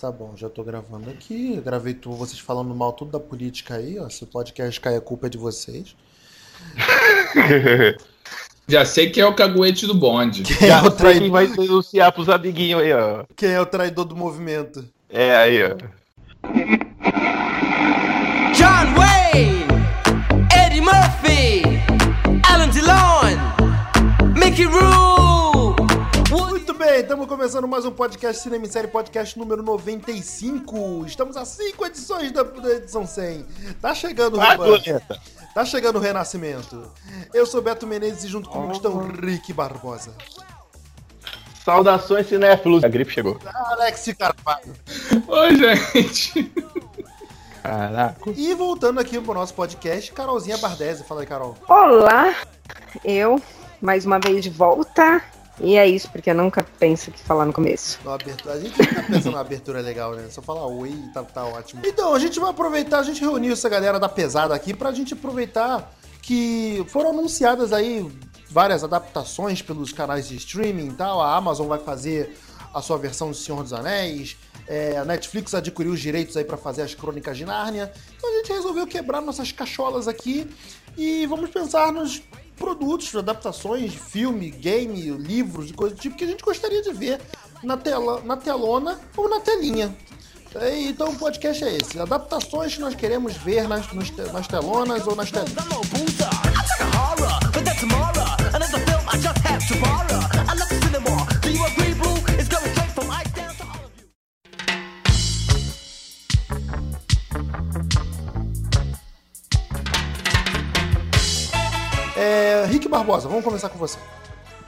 Tá bom, já tô gravando aqui. Gravei tu, vocês falando mal tudo da política aí, ó. Se o podcast cair, a culpa é de vocês. Já sei que é o caguete do bonde. Quem Já é o sei quem traidor? vai denunciar pros amiguinhos aí, ó. Quem é o traidor do movimento? É, aí, ó. John Wayne, Eddie Murphy, Alan Delon, Mickey Rourke. Bem, estamos começando mais um podcast Cinema em Série, podcast número 95. Estamos a 5 edições da, da edição 100. Tá chegando o. Tá chegando o renascimento. Eu sou Beto Menezes e junto comigo estão Rick Barbosa. Saudações, cinéfilos. A gripe chegou. Alex Carvalho. Oi, gente. Caraca. E voltando aqui pro nosso podcast, Carolzinha Bardese. Fala aí, Carol. Olá, eu mais uma vez de volta. E é isso, porque eu nunca penso o que falar no começo. Na abertura. A gente fica pensando na abertura legal, né? Só falar oi e tá, tá ótimo. Então, a gente vai aproveitar, a gente reuniu essa galera da pesada aqui pra gente aproveitar que foram anunciadas aí várias adaptações pelos canais de streaming e tal. A Amazon vai fazer a sua versão de Senhor dos Anéis. é, a Netflix adquiriu os direitos aí pra fazer as crônicas de Nárnia. Então a gente resolveu quebrar nossas cacholas aqui e vamos pensar nos produtos, adaptações, filme, game, livros e coisas do tipo que a gente gostaria de ver na, tela, na telona ou na telinha. É, Então o podcast é esse. Adaptações que nós queremos ver nas, nas telonas ou nas telinhas. É, Rick Barbosa, vamos começar com você.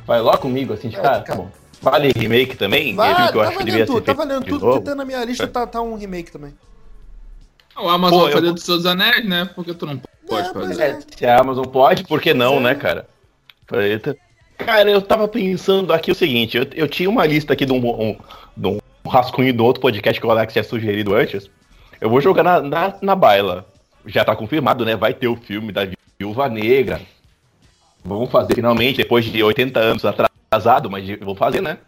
Vai logo comigo, assim, de É, cara? Tá bom. Vale remake também? Vai, É filme que eu tá acho que devia valendo ser tudo, tá valendo tudo, novo. porque tá na minha lista tá, tá um remake também. O Amazon Pô, vai eu- fazer dos seus anéis, né? Porque tu não pode É, fazer. é. É, se a Amazon pode, por que não, Sim. né, cara? Eita. Cara, eu tava pensando aqui o seguinte, eu, eu tinha uma lista aqui de um, um- de um rascunho do outro podcast que o Alex tinha sugerido antes. Eu vou jogar na, na, na baila. Já tá confirmado, né? Vai ter o filme da Viúva Negra. Vamos fazer finalmente, depois de 80 anos atrasado, mas vou fazer, né?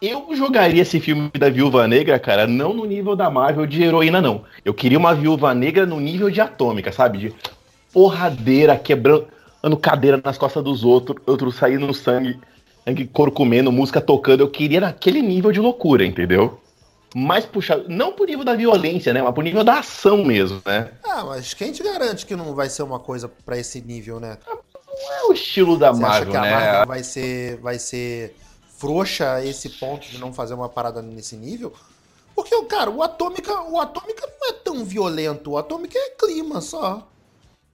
Eu jogaria esse filme da Viúva Negra, cara, não no nível da Marvel de heroína, não. Eu queria uma Viúva Negra no nível de Atômica, sabe? De porradeira, quebrando cadeira nas costas dos outros, outros saindo sangue, sangue couro comendo, música tocando. Eu queria naquele nível de loucura, entendeu? Mais puxado, não por nível da violência, né? Mas por nível da ação mesmo, né? Ah, mas quem te garante que não vai ser uma coisa pra esse nível, né? Não é o estilo da Você acha Marvel, que a né? Marvel vai ser, vai ser frouxa a esse ponto de não fazer uma parada nesse nível? Porque, cara, o Atômica, o Atômica não é tão violento. O Atômica é clima só.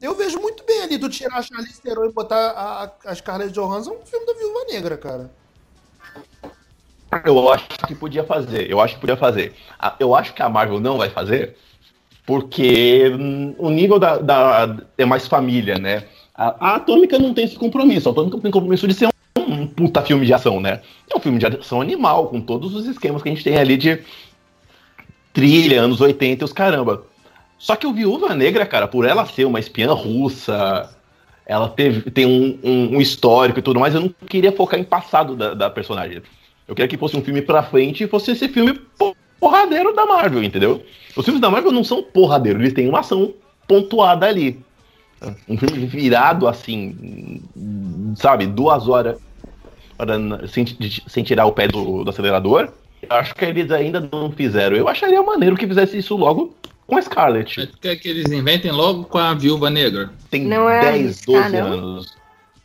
Eu vejo muito bem ali tu tirar a Charlize Theron e botar a, a, a Scarlett Johansson no filme da Viúva Negra, cara. Eu acho que podia fazer. Eu acho que podia fazer. A- Eu acho que a Marvel não vai fazer porque hum, o nível da, da- é mais família, né? A, a Atômica não tem esse compromisso. A Atômica tem compromisso de ser um, um puta filme de ação, né? É um filme de ação animal, com todos os esquemas que a gente tem ali de trilha, anos 80 e os caramba. Só que o Viúva Negra, cara, por ela ser uma espiã russa, ela teve, tem um, um- um histórico e tudo mais, eu não queria focar em passado da, da personagem. Eu queria que fosse um filme pra frente e fosse esse filme po- porradeiro da Marvel, entendeu? Os filmes da Marvel não são porradeiros, eles têm uma ação pontuada ali. Um filme virado assim, sabe, duas horas sem, sem tirar o pé do, do acelerador. Eu acho que eles ainda não fizeram. Eu acharia maneiro que fizesse isso logo com a Scarlett. Tu Quer que eles inventem logo com a Viúva Negra? Tem Não é 10, arriscar, 12 não? anos.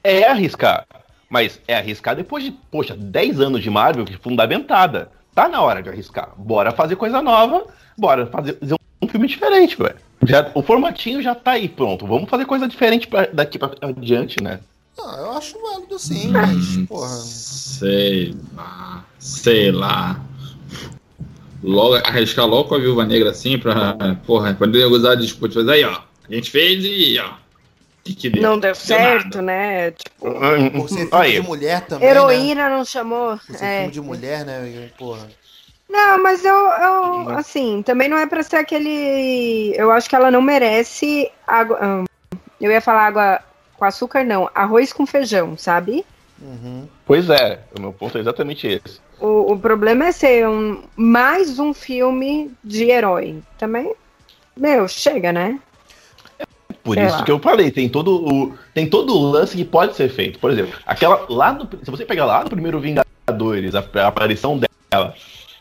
É arriscar. Mas é arriscar depois de, poxa, 10 anos de Marvel que fundamentada. Tá na hora de arriscar. Bora fazer coisa nova. Bora fazer um filme diferente, velho. Já, o formatinho já tá aí pronto. Vamos fazer coisa diferente pra- daqui pra adiante, né? Ah, eu acho válido sim, mas, porra. Sei lá. Sei lá. Logo, arriscar logo com a Viúva Negra assim pra. Porra, poder usar a disputa. Fazer aí, ó. A gente fez e, ó. Que que deu? Não deu certo, nada. né? Tipo, Por ser filme Aí, de mulher também. Né? heroína não chamou. Por ser É. filme de mulher, né? Porra. Não, mas eu, eu, assim, também não é pra ser aquele. Eu acho que ela não merece água. hum, eu ia falar água com açúcar, não. Arroz com feijão, sabe? Uhum. Pois é, o meu ponto é exatamente esse. O, o problema é ser um, mais um filme de herói. Também, meu, chega, né? Por Sei isso lá. que eu falei, tem todo o tem todo o lance que pode ser feito. Por exemplo, aquela lá no, se você pegar lá no primeiro Vingadores, a, a aparição dela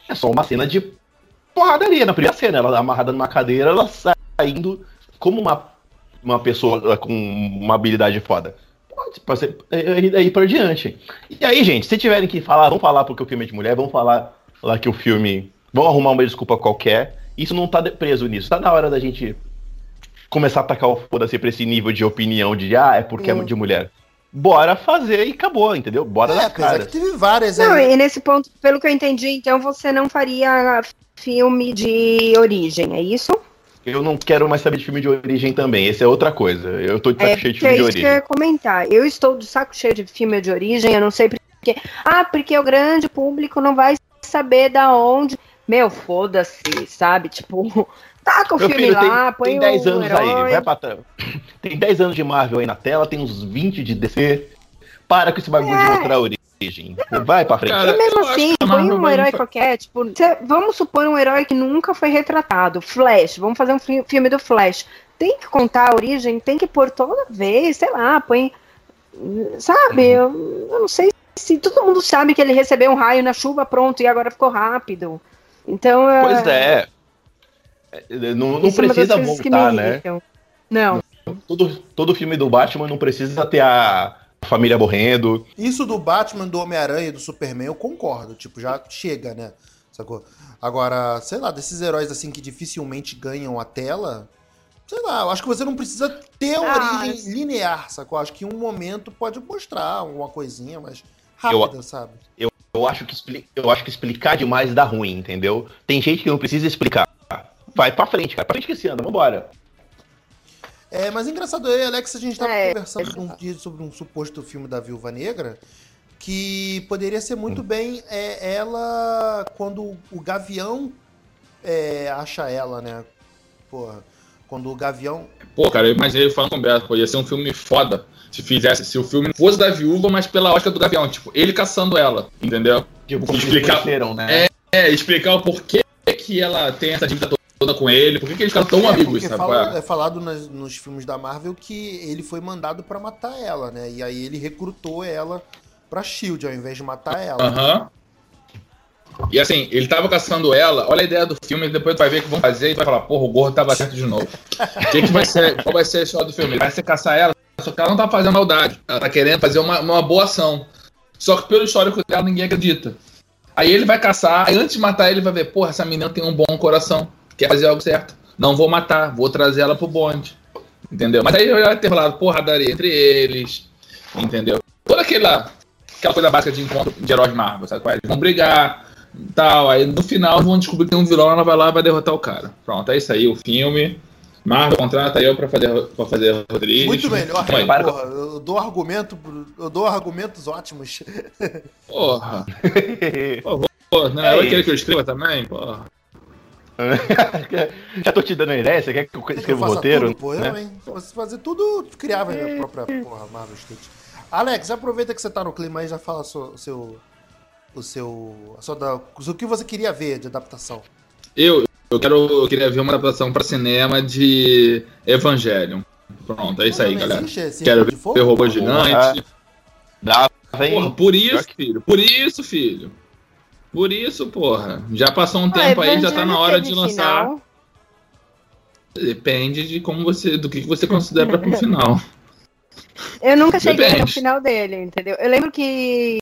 é só uma cena de porradaria na primeira cena, ela amarrada numa cadeira, ela saindo como uma uma pessoa com uma habilidade foda. Pode, ser é, é, aí por diante. E aí, gente, se tiverem que falar, vão falar porque o filme é de mulher, vão falar lá que o filme, vão arrumar uma desculpa qualquer. Isso não tá preso nisso. Tá na hora da gente começar a atacar o foda-se pra esse nível de opinião de ah, é porque Hum. é de mulher. Bora fazer e acabou, entendeu? Bora É, dar apesar cara. que teve várias Não, aí. e nesse ponto, pelo que eu entendi, então você não faria filme de origem, é isso? Eu não quero mais saber de filme de origem também. Essa é outra coisa. Eu tô de saco É, cheio de é filme de isso que eu origem. ia comentar. Eu estou de saco cheio de filme de origem, eu não sei porque. Ah, porque o grande público não vai saber da onde. Meu, foda-se, sabe? Tipo, taca o Meu filme filho, lá, tem, põe tem 10 o anos herói. aí. Vai pra Tem 10 anos de Marvel aí na tela, tem uns 20 de DC. Para com esse bagulho de É. mostrar origem. Vai pra frente. Cara, E mesmo assim, a põe um herói fa- qualquer, tipo, cê- vamos supor um herói que nunca foi retratado, Flash, vamos fazer um fi- filme do Flash. Tem que contar a origem, tem que pôr toda vez, sei lá, põe. Sabe, eu, eu não sei se todo mundo sabe que ele recebeu um raio na chuva, pronto, e agora ficou rápido. Então. Pois é. É, Não, não isso é precisa que voltar, né? Não. Todo, todo filme do Batman não precisa ter a família morrendo. Isso do Batman, do Homem-Aranha e do Superman, eu concordo. Tipo, já chega, né? Sacou? Agora, sei lá, desses heróis assim que dificilmente ganham a tela, sei lá, eu acho que você não precisa ter uma Ah, origem isso. linear, sacou? Acho que um momento pode mostrar alguma coisinha, mas rápida, sabe? Eu acho, que expli- eu acho que explicar demais dá ruim, entendeu? Tem gente que não precisa explicar. Vai pra frente, cara. Pra frente que se anda, vambora. É, mas engraçado, eu e Alex, a gente tava É, conversando um dia sobre um suposto filme da Viúva Negra que poderia ser muito bem é, ela quando o Gavião é, acha ela, né? Porra, quando o Gavião. Pô, cara, eu imaginei falando com o Beto, pô, ia ser um filme foda se fizesse, se o filme fosse da viúva, mas pela ótica do Gavião, tipo, ele caçando ela, entendeu? Tipo, explicar- né? É, explicar o porquê que ela tem essa dívida toda com ele, por que que eles ficaram tão É, amigos, sabe? fala- é? é falado nas- nos filmes da Marvel que ele foi mandado pra matar ela, né? E aí ele recrutou ela pra Shield ao invés de matar ela. Aham. E assim, ele tava caçando ela, olha a ideia do filme, depois tu vai ver o que vão fazer e vai falar, porra, o gordo tava certo de novo. O que, que vai ser? Qual vai ser a história do filme? Ele vai ser caçar ela, só que ela não tá fazendo maldade. Ela tá querendo fazer uma, uma boa ação. Só que pelo histórico dela ninguém acredita. Aí ele vai caçar, aí antes de matar ele vai ver, porra, essa menina tem um bom coração, quer fazer algo certo. Não vou matar, vou trazer ela pro bonde. Entendeu? Mas aí vai ter rolado porradaria entre eles. Entendeu? Toda aquela, aquela coisa básica de encontro de heróis Marvel, sabe? é? Eles vão brigar tal. Aí no final vão descobrir que tem um vilão, ela vai lá e vai derrotar o cara. Pronto, é isso aí, o filme. Marvel contrata eu pra fazer, pra fazer Rodrigues. Muito melhor, né, porra. Eu dou argumento, eu dou argumentos ótimos. Porra. Pô, não, É querer isso. que eu escreva também? Porra. Já tô te dando uma ideia, você quer que eu escreva o roteiro? Tudo, pô, né? eu, hein? Se você fazer tudo, criava a própria porra, Marvel Studios. Alex, aproveita que você tá no clima aí e já fala o seu. o seu o seu. A sua da, o que você queria ver de adaptação. Eu, eu, quero, eu queria ver uma adaptação pra cinema de Evangelion. Pronto, é isso aí, galera. existe esse Quero de ver fogo? robô gigante. Dá, vem. Porra, por isso, filho. Por isso, filho. Por isso, porra. Já passou um tempo aí, já tá na hora de lançar. final. Depende de como você. do que você considera pro final. Eu nunca cheguei no Depende. final dele, entendeu? Eu lembro que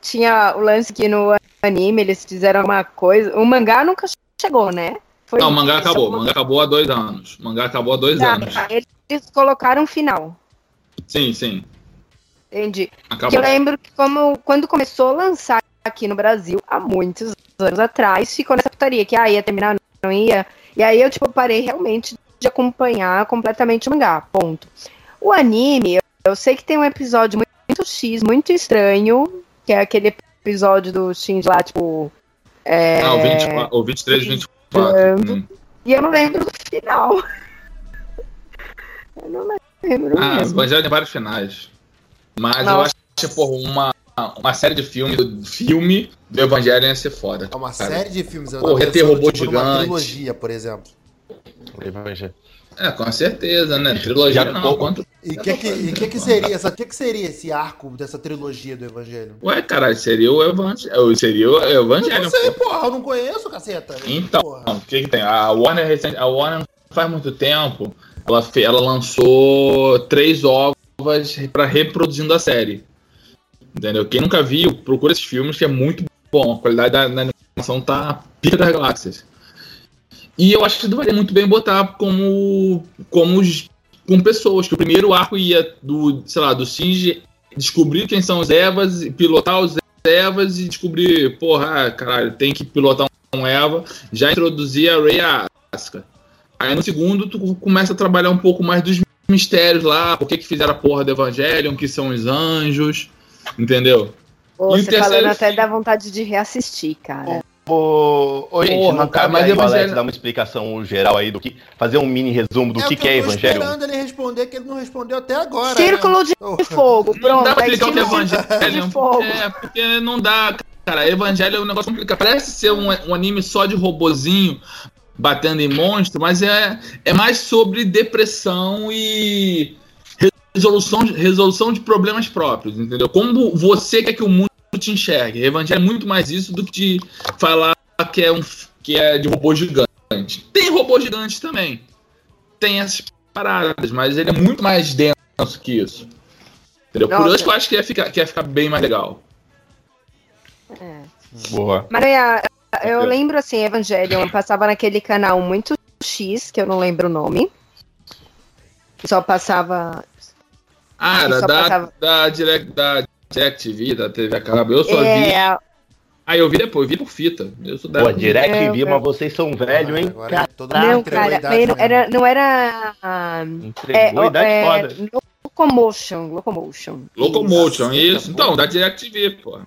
tinha o lance que no anime eles fizeram uma coisa. O mangá nunca chegou, né? Foi Não, o mangá acabou. O mangá acabou há dois anos. O mangá acabou há dois Tá, anos. eles colocaram um final. Sim, sim. Entendi. Que Acabou. eu lembro que como, quando começou a lançar aqui no Brasil, há muitos anos atrás, ficou nessa putaria, que ah, ia terminar, não ia. E aí eu, tipo, parei realmente de acompanhar completamente o mangá, ponto. O anime, eu, eu sei que tem um episódio muito, muito X, muito estranho, que é aquele episódio do Shinji lá, tipo... É... Não, 24, ou 23, 24. Hum. E eu não lembro do final. Eu não lembro Ah, mesmo. Evangelho tem vários finais. Mas eu Nossa. acho que, porra, uma, uma série de filme do, filme do Evangelho ia ser foda. É uma cara. série de filmes. eu Porra, tava ia ter pensando, robô tipo, gigante. trilogia, por exemplo. É, com certeza, né? Trilogia Já não. tô- Quanto... E o que, que, e que, que seria essa, que, que seria esse arco dessa trilogia do Evangelho? Ué, caralho, seria o Evangelho. Seria o Eu Evangelho. não sei, pô. porra, eu não conheço, caceta. Então, Porra. o que, que tem? A Warner, recente- a Warner não faz muito tempo, ela, fe- ela lançou três ovas pra reproduzindo a série. Entendeu? Quem nunca viu, procura esses filmes que é muito bom. A qualidade da, da animação tá pica das galáxias. E eu acho que valia muito bem botar como, como com pessoas, que o primeiro arco ia do, sei lá, do Singe descobrir quem são os Evas, pilotar os Evas e descobrir, porra, ah, caralho, tem que pilotar um Eva, já introduzir a Rey Asuka. Aí no segundo tu começa a trabalhar um pouco mais dos mistérios lá, por que que fizeram a porra do Evangelion, que são os anjos, entendeu? Pô, E você falando terceiro até filme? dá vontade de reassistir, cara. Ô, ô, gente, Porra, não cara, cabe mas Evangelho- dar uma explicação geral aí do que. Fazer um mini resumo do é que, o que é eu tô Evangelho. esperando ele responder, que ele não respondeu até agora. Círculo né? de Porra. fogo, Não pronto. dá pra explicar o que é Evangelho. de fogo. É, porque não dá, cara. Evangelho é um negócio complicado. Parece ser um, um anime só de robozinho batendo em monstro, mas é, é mais sobre depressão e resolução, de- resolução de problemas próprios, entendeu? Como você quer que o mundo te enxergue. Evangelho é muito mais isso do que de falar que é, um, que é de robô gigante. Tem robô gigante também. Tem essas paradas, mas ele é muito mais denso que isso. Entendeu? Por isso que eu acho que ia ficar, que ia ficar bem mais legal. É. Boa. Maria, eu Entendeu? lembro assim, Evangelion passava naquele canal muito X, que eu não lembro o nome. Só passava. Ah, era da, passava- da, direct, da DirecTV, da TV a cabo. Eu só vi. É, Aí eu vi depois, eu vi por fita. Eu sou da. Pô, Direct É, Vi, é. mas vocês são velho, hein? Agora todo mundo não, cara, não era. Não era ah, Entregou é, idade é, foda. Locomotion, Locomotion. Locomotion, Isso. isso. Então, da DirecTV, pô.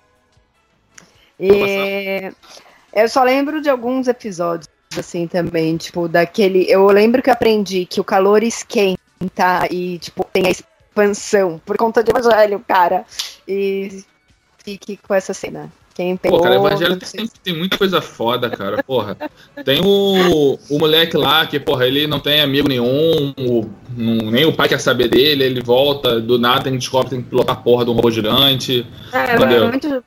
E eu só lembro de alguns episódios assim também, tipo, daquele. Eu lembro que eu aprendi que o calor esquenta e, tipo, tem a expansão por conta de Evangelho, cara. E fique com essa cena. Quem pegou. Pô, cara, Evangelho não sei tem, tem muita coisa foda, cara. Porra. Tem o, o moleque lá que, porra, ele não tem amigo nenhum, o- nem o pai quer saber dele, ele volta, do nada tem que descobre, tem que pilotar a porra de um robô gigante. É, Entendeu? é muito. muito-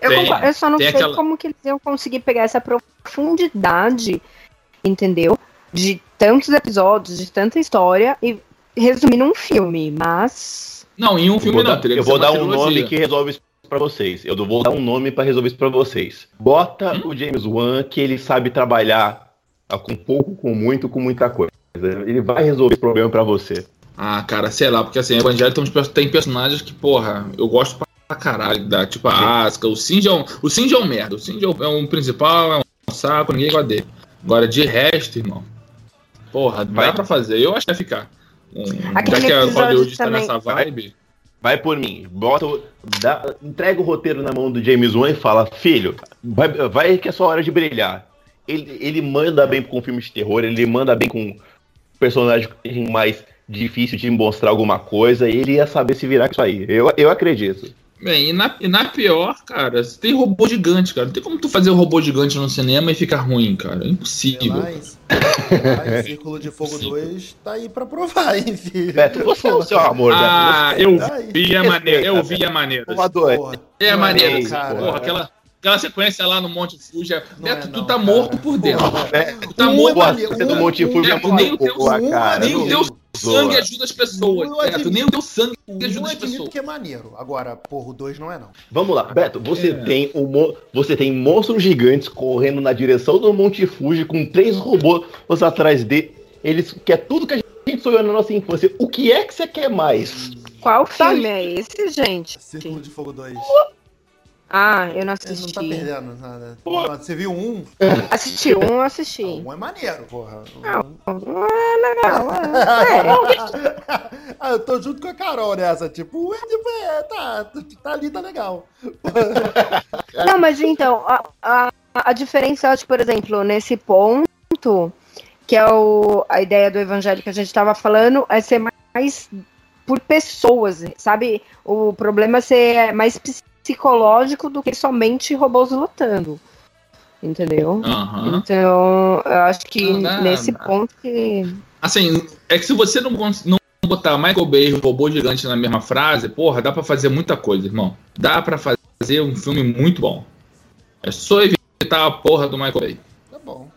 eu, Tem- concordo, eu só não sei aquela- como que eles iam conseguir pegar essa profundidade, entendeu? De tantos episódios, de tanta história e resumir num filme, mas. Não, em um Eu filme vou, não, dar, eu vou ser uma dar um trilogia. nome que resolve isso pra vocês. Eu vou dar um nome pra resolver isso pra vocês. Bota Hum? o James Wan, que ele sabe trabalhar com pouco, com muito, com muita coisa. Ele vai resolver esse problema pra você. Ah, cara, sei lá, porque assim, Evangelho tem, personagens que, porra, eu gosto pra caralho, da, tipo a Asuka, o Shinji é um, o Shinji é um merda, o é um, é um principal, é um saco, ninguém gosta dele. Agora, de resto, irmão, porra, Vai. dá pra fazer, eu acho que vai ficar. Um, Aquele já que a Hollywood tá também- nessa vibe, Vai por mim. Bota, dá- entrega o roteiro na mão do James Wan e fala: Filho, vai, vai que é sua hora de brilhar. Ele, ele manda bem com filmes de terror, ele manda bem com personagem mais difícil de mostrar alguma coisa, e ele ia saber se virar com isso aí. Eu, eu acredito. Bem, e na, e na pior, cara, você tem robô gigante, cara, não tem como tu fazer um robô gigante no cinema e ficar ruim, cara, é impossível. Mas, mas Círculo de Fogo 2 tá aí pra provar, hein, filho? Beto, você é o seu amor, Ah, eu Ai, vi a maneira, eu vi a maneira. É não maneiro, não, cara. Porra, aquela, aquela sequência lá no Monte Fuji. é- é tu não, tá cara. morto por dentro. Porra, É, Tu tá Um morto é maneiro, você do um- Monte um- Fuji é Beto, nem o muito teu- boa, um cara. nem o zoa. Sangue ajuda as pessoas. Eu Beto, admito- nem o teu sangue ajuda eu as admito pessoas. que é maneiro. Agora, porra, o 2 não é não. Vamos lá, Beto, você É. tem um você tem monstros gigantes correndo na direção do Monte Fuji com três robôs atrás dele. Eles quer tudo que a gente sonhou na nossa infância. O que é que você quer mais? Qual Tá filme é esse, gente? Círculo de Fogo 2. Ah, eu não Você não assisti. tá perdendo nada. Pô. Você viu um? Assisti um, eu assisti. Um é maneiro, porra. Não, não é legal. É. ah, eu tô junto com a Carol nessa. Tipo, um é, tipo, é, tá, tá ali, tá legal. Não, mas então, a, a, a diferença, acho, por exemplo, nesse ponto, que é o, a ideia do evangelho que a gente estava falando, é ser mais por pessoas, sabe? O problema é ser mais psicológico do que somente robôs lutando. Entendeu? Aham. Então, eu acho que Não dá, nesse não. ponto que. Assim, é que se você não, não botar Michael Bay e robô gigante na mesma frase, porra, dá pra fazer muita coisa, irmão. Dá pra fazer um filme muito bom. É só evitar a porra do Michael Bay, Tá bom.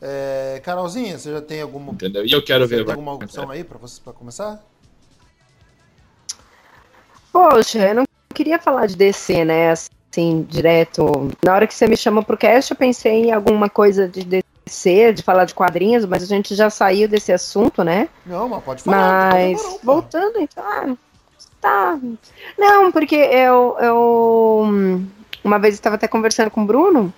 É, Carolzinha, você já tem alguma, entendeu? E eu quero você ver. tem alguma opção aí pra, você, pra começar? Poxa, eu não queria falar de DC, né? Assim, direto. Na hora que você me chamou pro cast, eu pensei em alguma coisa de DC, de falar de quadrinhos, mas a gente já saiu desse assunto, né? Não, mas pode falar. Mas, não, voltando, então. ah, tá. Não, porque eu. eu uma vez estava até conversando com o Bruno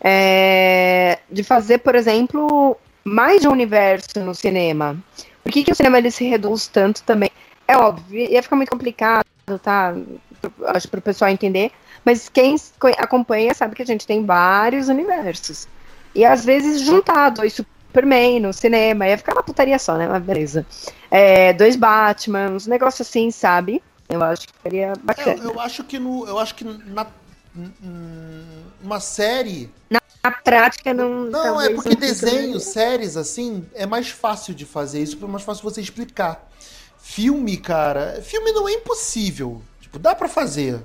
é, de fazer, por exemplo, mais de um universo no cinema. Por que, que o cinema ele se reduz tanto também? É óbvio, ia ficar muito complicado, tá? Acho para o pessoal entender. Mas quem co- acompanha sabe que a gente tem vários universos. E às vezes juntar dois Superman no cinema, ia ficar uma putaria só, né? Mas beleza. É, dois Batman, uns negócios assim, sabe? Eu acho que seria bacana. Eu, eu acho que no. Eu acho que na. hum, Uma série. Na prática, não. Não, é porque não fique desenhos, séries, assim, é mais fácil de fazer isso, é mais fácil você explicar. Filme, cara, filme não é impossível. Tipo, dá pra fazer.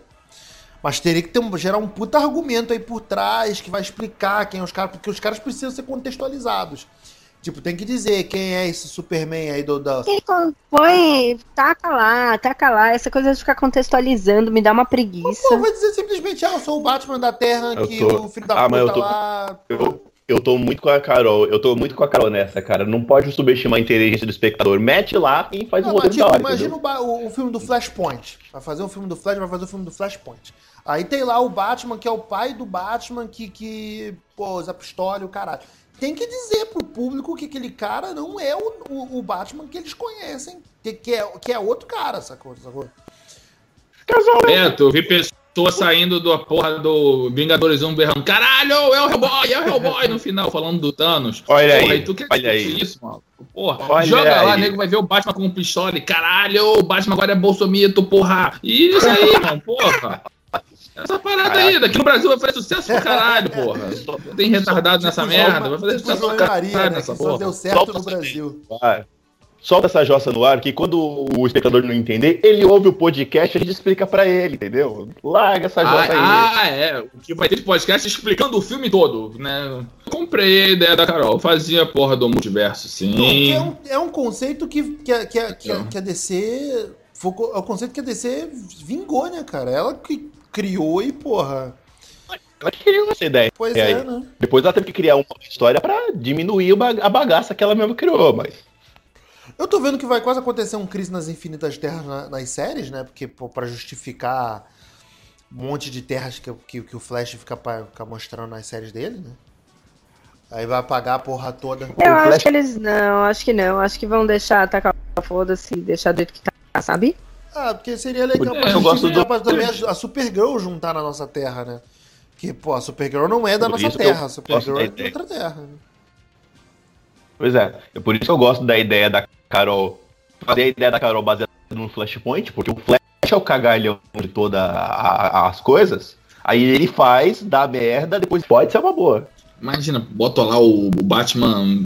Mas teria que ter um- gerar um puta argumento aí por trás que vai explicar quem é os caras, porque os caras precisam ser contextualizados. Tipo, tem que dizer quem é esse Superman aí do. Da... Ele põe, taca lá, taca lá. Essa coisa de ficar contextualizando me dá uma preguiça. Pô, vai dizer simplesmente, ah, eu sou o Batman da Terra, Eu que tô- o filho da Ah, mas puta eu tô- lá. Eu, eu tô muito com a Carol. Eu tô muito com a Carol nessa, cara. Não pode subestimar a inteligência do espectador. Mete lá e faz Não, um roteiro tipo, da hora. imagina o, o- filme do Flashpoint. Vai fazer um filme do Flash, vai fazer o filme do Flashpoint. Aí tem lá o Batman, que é o pai do Batman, que, que pô, usa pistola e o caralho. Tem que dizer pro público que aquele cara não é o, o, o Batman que eles conhecem, que, que, é, que é outro cara, sacou? sacou? Beto, eu vi pessoas saindo da porra do Vingadores 1 berrando: caralho, é o Hellboy, é o Hellboy no final, falando do Thanos. Olha Porra, aí, tu quer olha aí. isso, mano? Porra, Olha joga lá, aí. nego vai ver o Batman com um pistola e caralho, o Batman agora é bolsomito, porra. Isso aí, mano, porra. Essa parada aí, daqui no Brasil vai fazer sucesso pro caralho, porra. Tem retardado nessa Tipo merda, vai fazer tipo sucesso pro caralho né, nessa que só porra. deu certo no Brasil. Vai. Solta essa jossa no ar, que quando o espectador não entender, ele ouve o podcast e a gente explica pra ele, entendeu? Larga essa jossa aí. Ah, ah, é. O que vai ter de podcast explicando o filme todo, né? Comprei a ideia da Carol. Fazia porra do multiverso, sim. é um, é um conceito que, que, a- que, que, a- que a DC. foi É o conceito que a DC vingou, né, cara? Ela que criou e, porra. Ela criou essa ideia. Pois É, é, né? Depois ela teve que criar uma história pra diminuir a bagaça que ela mesma criou, mas. Eu tô vendo que vai quase acontecer um Crise nas Infinitas Terras na- nas séries, né? Porque, pô, pra justificar um monte de terras que, que, que o Flash fica, pa- fica mostrando nas séries dele, né? Aí vai apagar a porra toda. Eu O acho Flash- que eles não, acho que não. Acho que vão deixar atacar foda-se, deixar do jeito que tá, sabe? Ah, porque seria legal É, pra eu gosto do- pra também a, a Supergirl juntar na nossa terra, né? Que, pô, a Supergirl não é da Por nossa terra, a Supergirl é de outra terra. né? Pois é. é por isso que eu gosto da ideia da Carol. Fazer a ideia da Carol baseada no Flashpoint, porque o Flash é o cagalhão de todas as coisas. Aí ele faz, dá merda, depois pode ser uma boa. Imagina, bota lá o Batman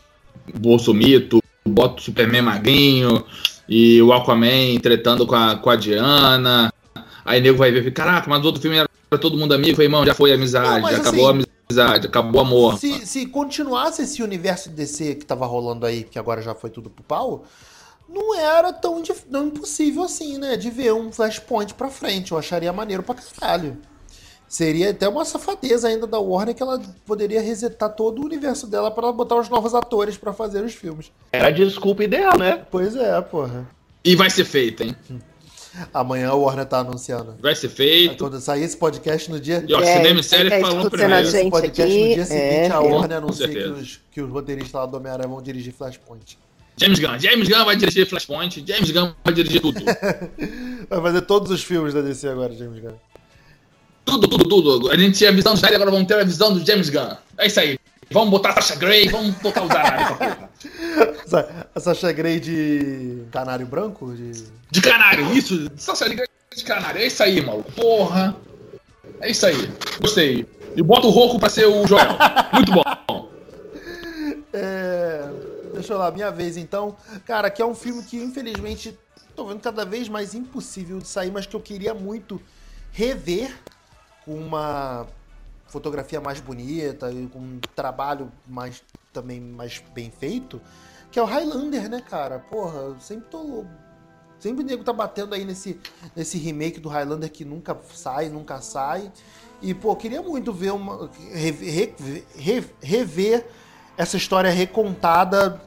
bolsomito, bota o Superman magrinho e o Aquaman tretando com a, com a Diana. Aí nego vai ver, caraca, mas o outro filme era pra todo mundo amigo. Eu falei, irmão, já foi amizade, Não, acabou assim, a amizade, acabou o amor. Se, se continuasse esse universo DC que tava rolando aí, que agora já foi tudo pro pau, não era tão, tão impossível assim, né? De ver um Flashpoint pra frente. Eu acharia maneiro pra caralho. Seria até uma safadeza ainda da Warner que ela poderia resetar todo o universo dela pra ela botar os novos atores pra fazer os filmes. Era a desculpa ideal, né? Pois é, porra. E vai ser feito, hein? Amanhã a Warner tá anunciando. Vai ser feito. Quando sair esse podcast no dia. E ó, É, cinema e série a primeiro. Esse podcast aqui, no dia seguinte, é, a é. Warner anuncia que os, que os roteiristas lá do Homem-Aranha vão dirigir Flashpoint. James Gunn. James Gunn vai dirigir Flashpoint. James Gunn vai dirigir tudo. Vai fazer todos os filmes da DC agora, James Gunn. tudo, tudo, tudo. A gente tinha a visão do Snyder, agora vamos ter a visão do James Gunn. É isso aí. Vamos botar a Sasha Grey, vamos botar o Zaralho essa porra. Essa, essa Grey de canário branco? De... De canário, isso! Sasha Grey de canário, é isso aí, maluco. Porra! É isso aí, gostei. E bota o Roco pra ser o Joel. Muito bom. É, Deixa eu lá, minha vez então. Cara, que é um filme que infelizmente tô vendo cada vez mais impossível de sair, mas que eu queria muito rever com uma fotografia mais bonita e com um trabalho mais também mais bem feito, que é o Highlander, né, cara? Porra, sempre tô sempre o nego tá batendo aí nesse nesse remake do Highlander que nunca sai, nunca sai. E pô, queria muito ver uma rever, rever, rever essa história recontada,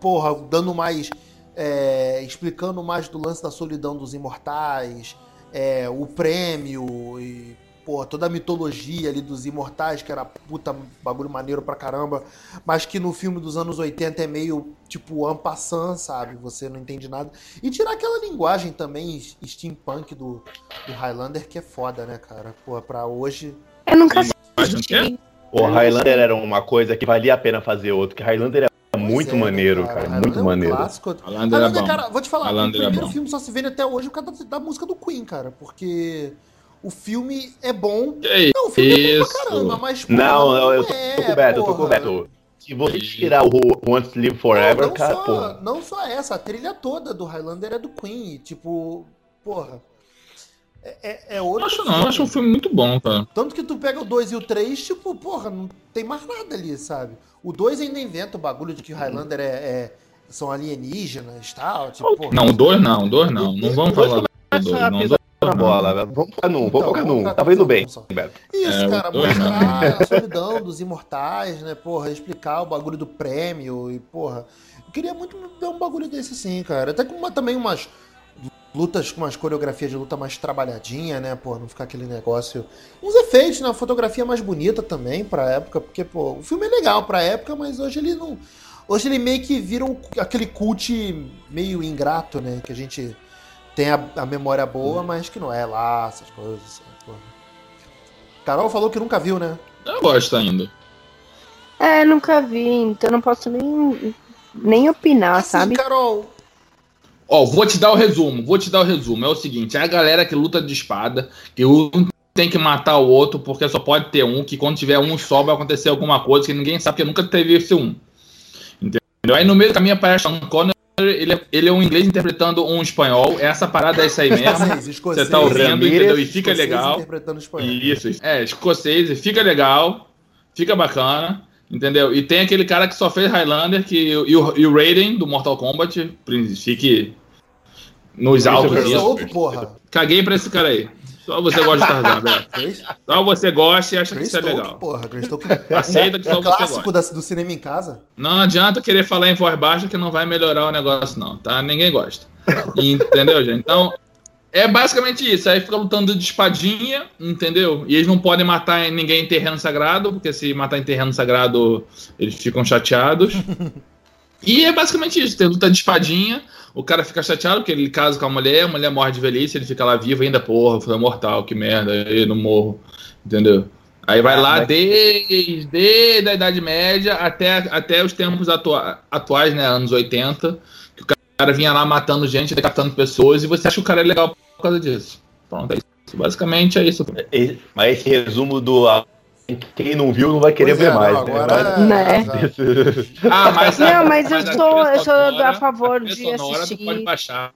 porra, dando mais. é, explicando mais do lance da solidão dos imortais, é, o prêmio e. Porra, toda a mitologia ali dos imortais, que era puta bagulho maneiro pra caramba, mas que no filme dos anos 80 é meio tipo ampassant, sabe? Você não entende nada. E tirar aquela linguagem também steampunk do, do Highlander, que é foda, né, cara? Porra, pra hoje. Eu nunca não assisti. O Highlander era uma coisa que valia a pena fazer outro, que Highlander é muito é, maneiro, cara, Highlander muito é um maneiro. clássico. Highlander é bom. cara, vou te falar, Highlander o é primeiro bom. filme só se vende até hoje por causa da, da música do Queen, cara, porque o filme é bom. É não, o filme isso. é bom pra caramba, mas. Porra, não, não, eu tô, é, tô coberto, eu tô coberto. Se você tirar o One Live Forever, não, não cara, só, porra. Não só essa, a trilha toda do Highlander é do Queen. tipo, porra. É, é, é outro. Acho filme. não, acho um filme muito bom, cara. Tanto que tu pega o 2 e o 3, tipo, porra, não tem mais nada ali, sabe? O 2 ainda inventa o bagulho de que o Highlander é, é são alienígenas e tal. Tipo, não, porra, não, o 2 não, o 2 não. Não vamos falar do 2 na bola, velho. Vamos focar num, vamos focar num. Tá vendo bem. Beto. Isso, É, cara, mostrar a solidão dos imortais, né, porra, explicar o bagulho do prêmio e, porra, eu queria muito ver um bagulho desse assim, cara, até com uma- também umas lutas com umas coreografias de luta mais trabalhadinha, né, porra, não ficar aquele negócio, uns efeitos, né, uma fotografia mais bonita também pra época, porque, pô, o filme é legal pra época, mas hoje ele não, hoje ele meio que vira um- aquele cult meio ingrato, né, que a gente tem a, a memória boa, mas que não é lá, essas coisas, assim, porra. Carol falou que nunca viu, né? Eu gosto ainda. É, nunca vi, então não posso nem, nem opinar, Assim, sabe? Carol, Ó, vou te dar o resumo, vou te dar o resumo. É o seguinte, é a galera que luta de espada, que um tem que matar o outro, porque só pode ter um, que quando tiver um só vai acontecer alguma coisa que ninguém sabe, porque nunca teve esse um. Entendeu? Aí no meio do caminho aparece Sean Connery, ele é, ele é um inglês interpretando um espanhol, essa parada é isso aí mesmo. Você tá ouvindo, Ramirez, entendeu? E fica legal. interpretando espanhol. Isso, isso. é, escocês, e fica legal, fica bacana, entendeu? E tem aquele cara que só fez Highlander, que, e, o, e o Raiden do Mortal Kombat, fique nos altos é disso. outro, porra. Caguei pra esse cara aí. Só você gosta de Tarzan, Beto. Só você gosta e acha que isso é legal. porra. Chris. Aceita que só É você clássico gosta. do cinema em casa. Não adianta querer falar em voz baixa que não vai melhorar o negócio, não, tá? Ninguém gosta. Entendeu, gente? Então, é basicamente isso. Aí fica lutando de espadinha, entendeu? E eles não podem matar ninguém em terreno sagrado, porque se matar em terreno sagrado, eles ficam chateados. E é basicamente isso. Tem luta de espadinha, o cara fica chateado porque ele casa com a mulher, a mulher morre de velhice, ele fica lá vivo ainda, porra, foi mortal, que merda, eu não morro, entendeu? Aí vai lá desde, desde a Idade Média até, até os tempos atua- atuais, né, anos 80, que o cara vinha lá matando gente, decapitando pessoas, e você acha que o cara é legal por causa disso. Pronto, é isso. Basicamente é isso. Mas esse resumo do. Quem não viu não vai querer Pois é, ver mais. não, né? agora, Né? já- Ah, mas, Não, mas eu a sou- eu sou a favor a de assistir. Tu pode baixar,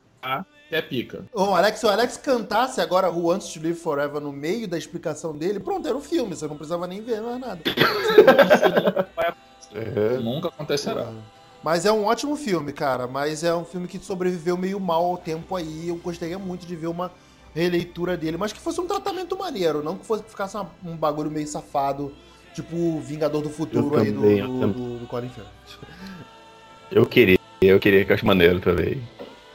que é pica. Ô, Alex, se o Alex cantasse agora Who Wants to Live Forever no meio da explicação dele, pronto, era o filme, você não precisava nem ver mais nada. É. Nunca acontecerá. Mas é um ótimo filme, cara. Mas é um filme que sobreviveu meio mal ao tempo aí. Eu gostaria muito de ver uma releitura dele, mas que fosse um tratamento maneiro, não que fosse que ficasse uma- um bagulho meio safado, tipo o Vingador do Futuro Eu aí do, também, eu do, também. do, do Colin Firth. Eu queria, eu queria que eu acho maneiro também.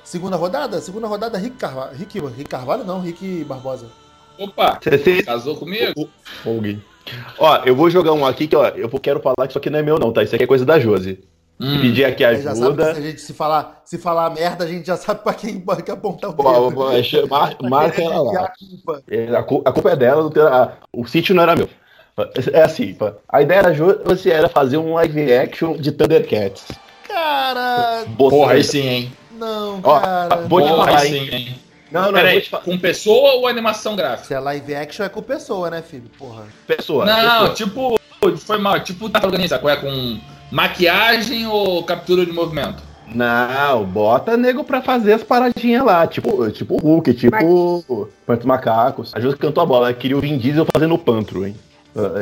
Segunda rodada? Segunda rodada, Rick Carvalho. Rick, Rick Carvalho não, Rick Barbosa. Opa, Você casou comigo? Alguém. Ó, eu vou jogar um aqui que, ó, eu quero falar que isso aqui não é meu, não, tá? Isso aqui é coisa da Josi. Hum. Pedir aqui ajuda. se a gente se falar, se falar merda, a gente já sabe pra quem pode apontar o dedo. pô, é, mar- Marca ela E a lá. culpa. É, A cu- a culpa é dela, a- o sítio não era meu. É assim, pá, a ideia da Josi era fazer um live action de Thundercats. Cara, Você- Porra, aí sim, hein? não, Ó, cara. vou te Porra, falar, aí hein? sim, hein? Não, não, Peraí, falar. com pessoa ou animação gráfica? Se é live action é com pessoa, né, filho? Porra. Pessoa. Não, pessoa. tipo, foi mal, tipo, tá organizado, qual é com maquiagem ou captura de movimento? Não, bota nego pra fazer as paradinhas lá, tipo, tipo o Hulk, tipo Pantos Macacos. A Júlia cantou a bola, ela queria o Vin Diesel fazendo o pantro, hein?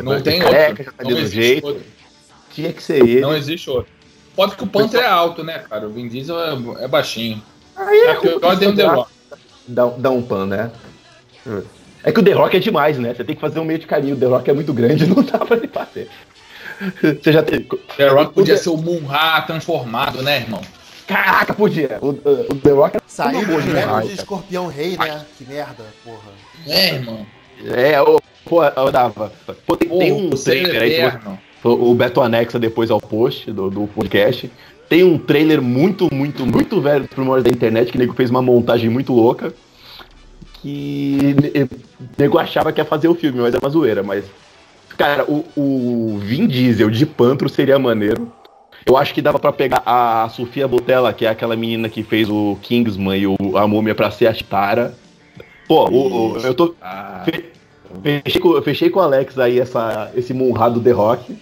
Não tem Careca, outro. já tá Não existe jeito. outro. Tinha que ser ele. Não existe outro. Pode que o Panther é alto, né, cara? O Vin Diesel é, é baixinho. Aí É pior dentro do The Rock. Dá, dá um pan, né? É que o The Rock é demais, né? Você tem que fazer um meio de carinho. O The Rock é muito grande, não dá pra ele fazer. Você já tem. The Rock podia o ser o Munra transformado, né, irmão? Caraca, podia! O, o The Rock é Saiu do de cara. escorpião rei, né? Que merda, porra. É, irmão. É, ô, pô, eu dava. Pô, tem, tem um trailer aí, se você- eterno. o Beto anexa depois ao post do, do podcast. Tem um trailer muito, muito, muito velho dos primórdios da internet, que o nego fez uma montagem muito louca. Que o nego achava que ia fazer o filme, mas é uma zoeira. Mas, cara, o, o Vin Diesel de Pantro seria maneiro. Eu acho que dava pra pegar a Sofia Botella, que é aquela menina que fez o Kingsman e o, a múmia pra ser a Chitara. Pô, o- o- eu tô. Ah, Fe- Fechei com, fechei com o Alex aí essa, esse Monrado do The Rock.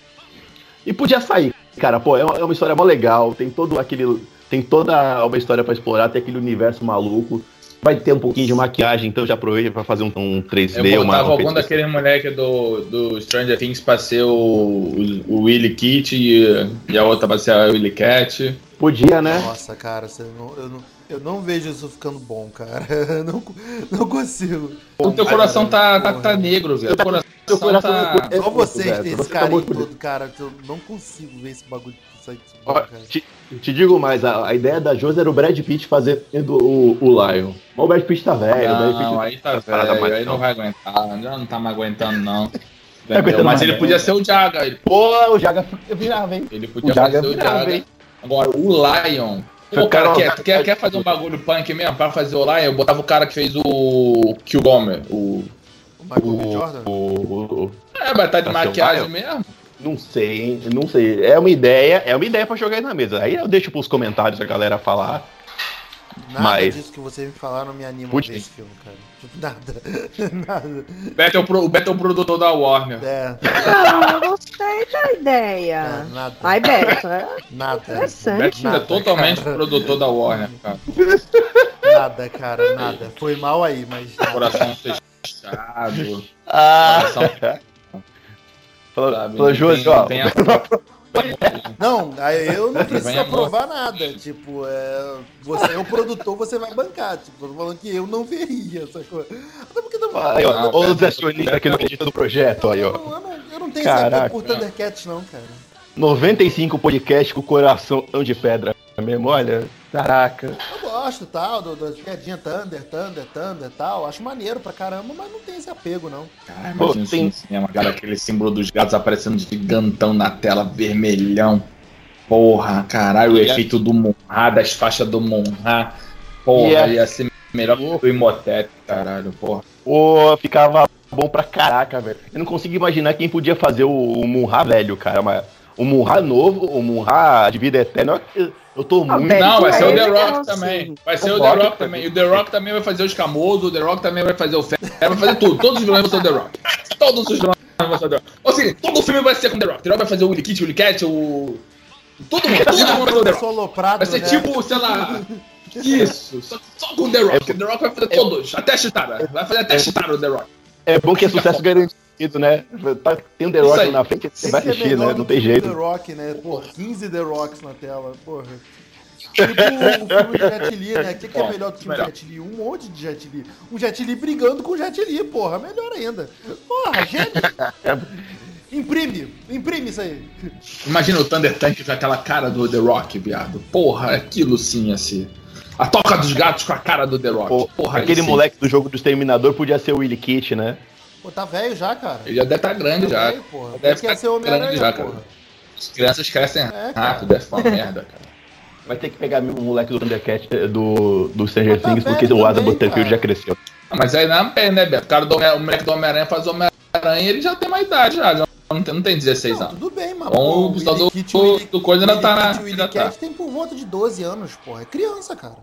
E podia sair, cara. Pô, é uma, é uma história mó legal. Tem todo aquele. Tem toda uma história pra explorar, tem aquele universo maluco. Vai ter um pouquinho de maquiagem, então já aproveita pra fazer um, um 3D, eu uma. botava uma algum daquele moleque do, do Stranger Things pra ser o, o, o Willy Kit e, e a outra pra ser a Willy Cat. Podia, né? Nossa, cara, você não, eu, não, eu não vejo isso ficando bom, cara. Eu não, não consigo. O teu coração tá, tá, tá negro, velho. O coração, Teu coração tá... é- Só vocês velho, têm esse tá carinho todo, cara. Eu não consigo ver esse bagulho isso aí. Cara. Te, digo mais, a, a ideia da Josi era o Brad Pitt fazendo o, o Lion. Mas o Brad Pitt tá velho, o Brad Pitt Não, aí tá velho, mais aí não não. vai aguentar. Já não tá mais aguentando, não. Tá Mas mais, ele né? podia ser o Jaga. Ele, Pô, o Jaga virava, hein? ele podia O Jaga fazer o virava, Jaga. hein? Agora, o Lion. Pô, O cara, quer, quer, quer fazer um bagulho punk mesmo? Pra fazer o Lion, eu botava o cara que fez o Kill Gomer. O... O Michael. O, Jordan? o, o- o- É, mas tá de o maquiagem mesmo? Não sei, hein? Não sei. É uma ideia, é uma ideia pra jogar aí na mesa. Aí eu deixo pros comentários a galera falar. Nada mas- disso que vocês me falaram me anima a Putz. ver esse filme, cara. Tipo, nada. nada. Beto é o, pro- o Beto é o produtor da Warner. É, Ah, eu gostei da é, ideia. nada. Ai, Beto, é Nada. interessante. Beto é Nada, totalmente cara. produtor da Warner, cara. Nada, cara, nada. Foi mal aí, mas. nada. Coração fechado. Ah! Coração, Falou, sabe? falou Não Josi, tem- ó. não tem a- Não, aí eu não preciso amor. aprovar nada. Tipo, é, você é o produtor, você vai bancar. Tipo, eu tô falando que eu não veria essa coisa. Até porque não. Ah, os Beto- acionistas que não acreditam no projeto, aí, eu, ó. não, eu, não, eu não tenho esse Caraca. por Thundercats, não, cara. 95 podcast com o coração de pedra mesmo, olha. Caraca. Eu gosto tal, do, das piadinhas Thunder, Thunder, Thunder tal. Acho maneiro pra caramba, mas não tem esse apego, não. Cara, Pô, tem- no cinema, cara, aquele símbolo dos gatos aparecendo gigantão na tela, vermelhão. Porra, caralho, o E efeito do Monra, das faixas do Monra. Porra, a- ia ser melhor que o Imhotep, caralho, porra. Pô, ficava bom pra caraca, velho. Eu não consigo imaginar quem podia fazer o, o Munra velho, cara. Mas o Munra novo, o Munra de vida eterna, eu, eu tô Ah, muito. Não, vai ser o The é Rock assim. também. Vai ser O o The Rock Rock também. E o The Rock também vai fazer o escamoso, o The Rock também vai fazer o Fé, vai fazer tudo. Todos os vilões vão ser o The Rock. Todos os vilões vão ser o The Rock. Ou seja, todo o filme vai ser com o The Rock. The Rock vai fazer o Willy Kit, o Willy Cat, o. Todo mundo, todo mundo vai fazer o The Rock. Soloprado, Vai ser né? tipo, sei lá. Isso, só, só com o The Rock. O The Rock vai fazer todos, até Chitara. Vai fazer até Chitara o The Rock. É bom que é sucesso garantido, né? Tá- tem um The Rock na frente, você vai ser assistir, né? Não tem jeito. The Rock, né? Pô, 15 The Rocks na tela, porra. Tipo o filme de Jet Li, né? O que, que é melhor do que o melhor. Jet Li? Um monte de Jet Li. Um Jet Li brigando com o Jet Li, porra. Melhor ainda. Porra, gênio. Imprime, imprime isso aí. Imagina o Thunder Tank com aquela cara do The Rock, viado. Porra, aquilo sim, assim. A toca dos gatos com a cara do The Rock. Porra, aquele moleque do jogo do Exterminador podia ser o Willy Kit, né? Pô, tá velho já, cara. Ele já deve estar grande Tá já. velho, porra. Deve Deve ser grande Homem-Aranha, já, cara. porra. As crianças crescem É, cara. rápido, deve ficar uma merda, cara. Vai ter que pegar o moleque do Thundercat eh, do, do Stranger tá Things, porque velho o Asa também, Butterfield cara. já cresceu. Ah, Mas aí não é pena, né, Beto? O cara do o moleque do Homem-Aranha faz o Homem-Aranha, ele já tem uma idade já. já não tem, não tem 16 Não, anos. tudo bem, mas. Bom, pô, o pessoal do- do- do coisa ainda tá na- e Willy ainda tá. Cat tem por volta de 12 anos, porra. É criança, cara.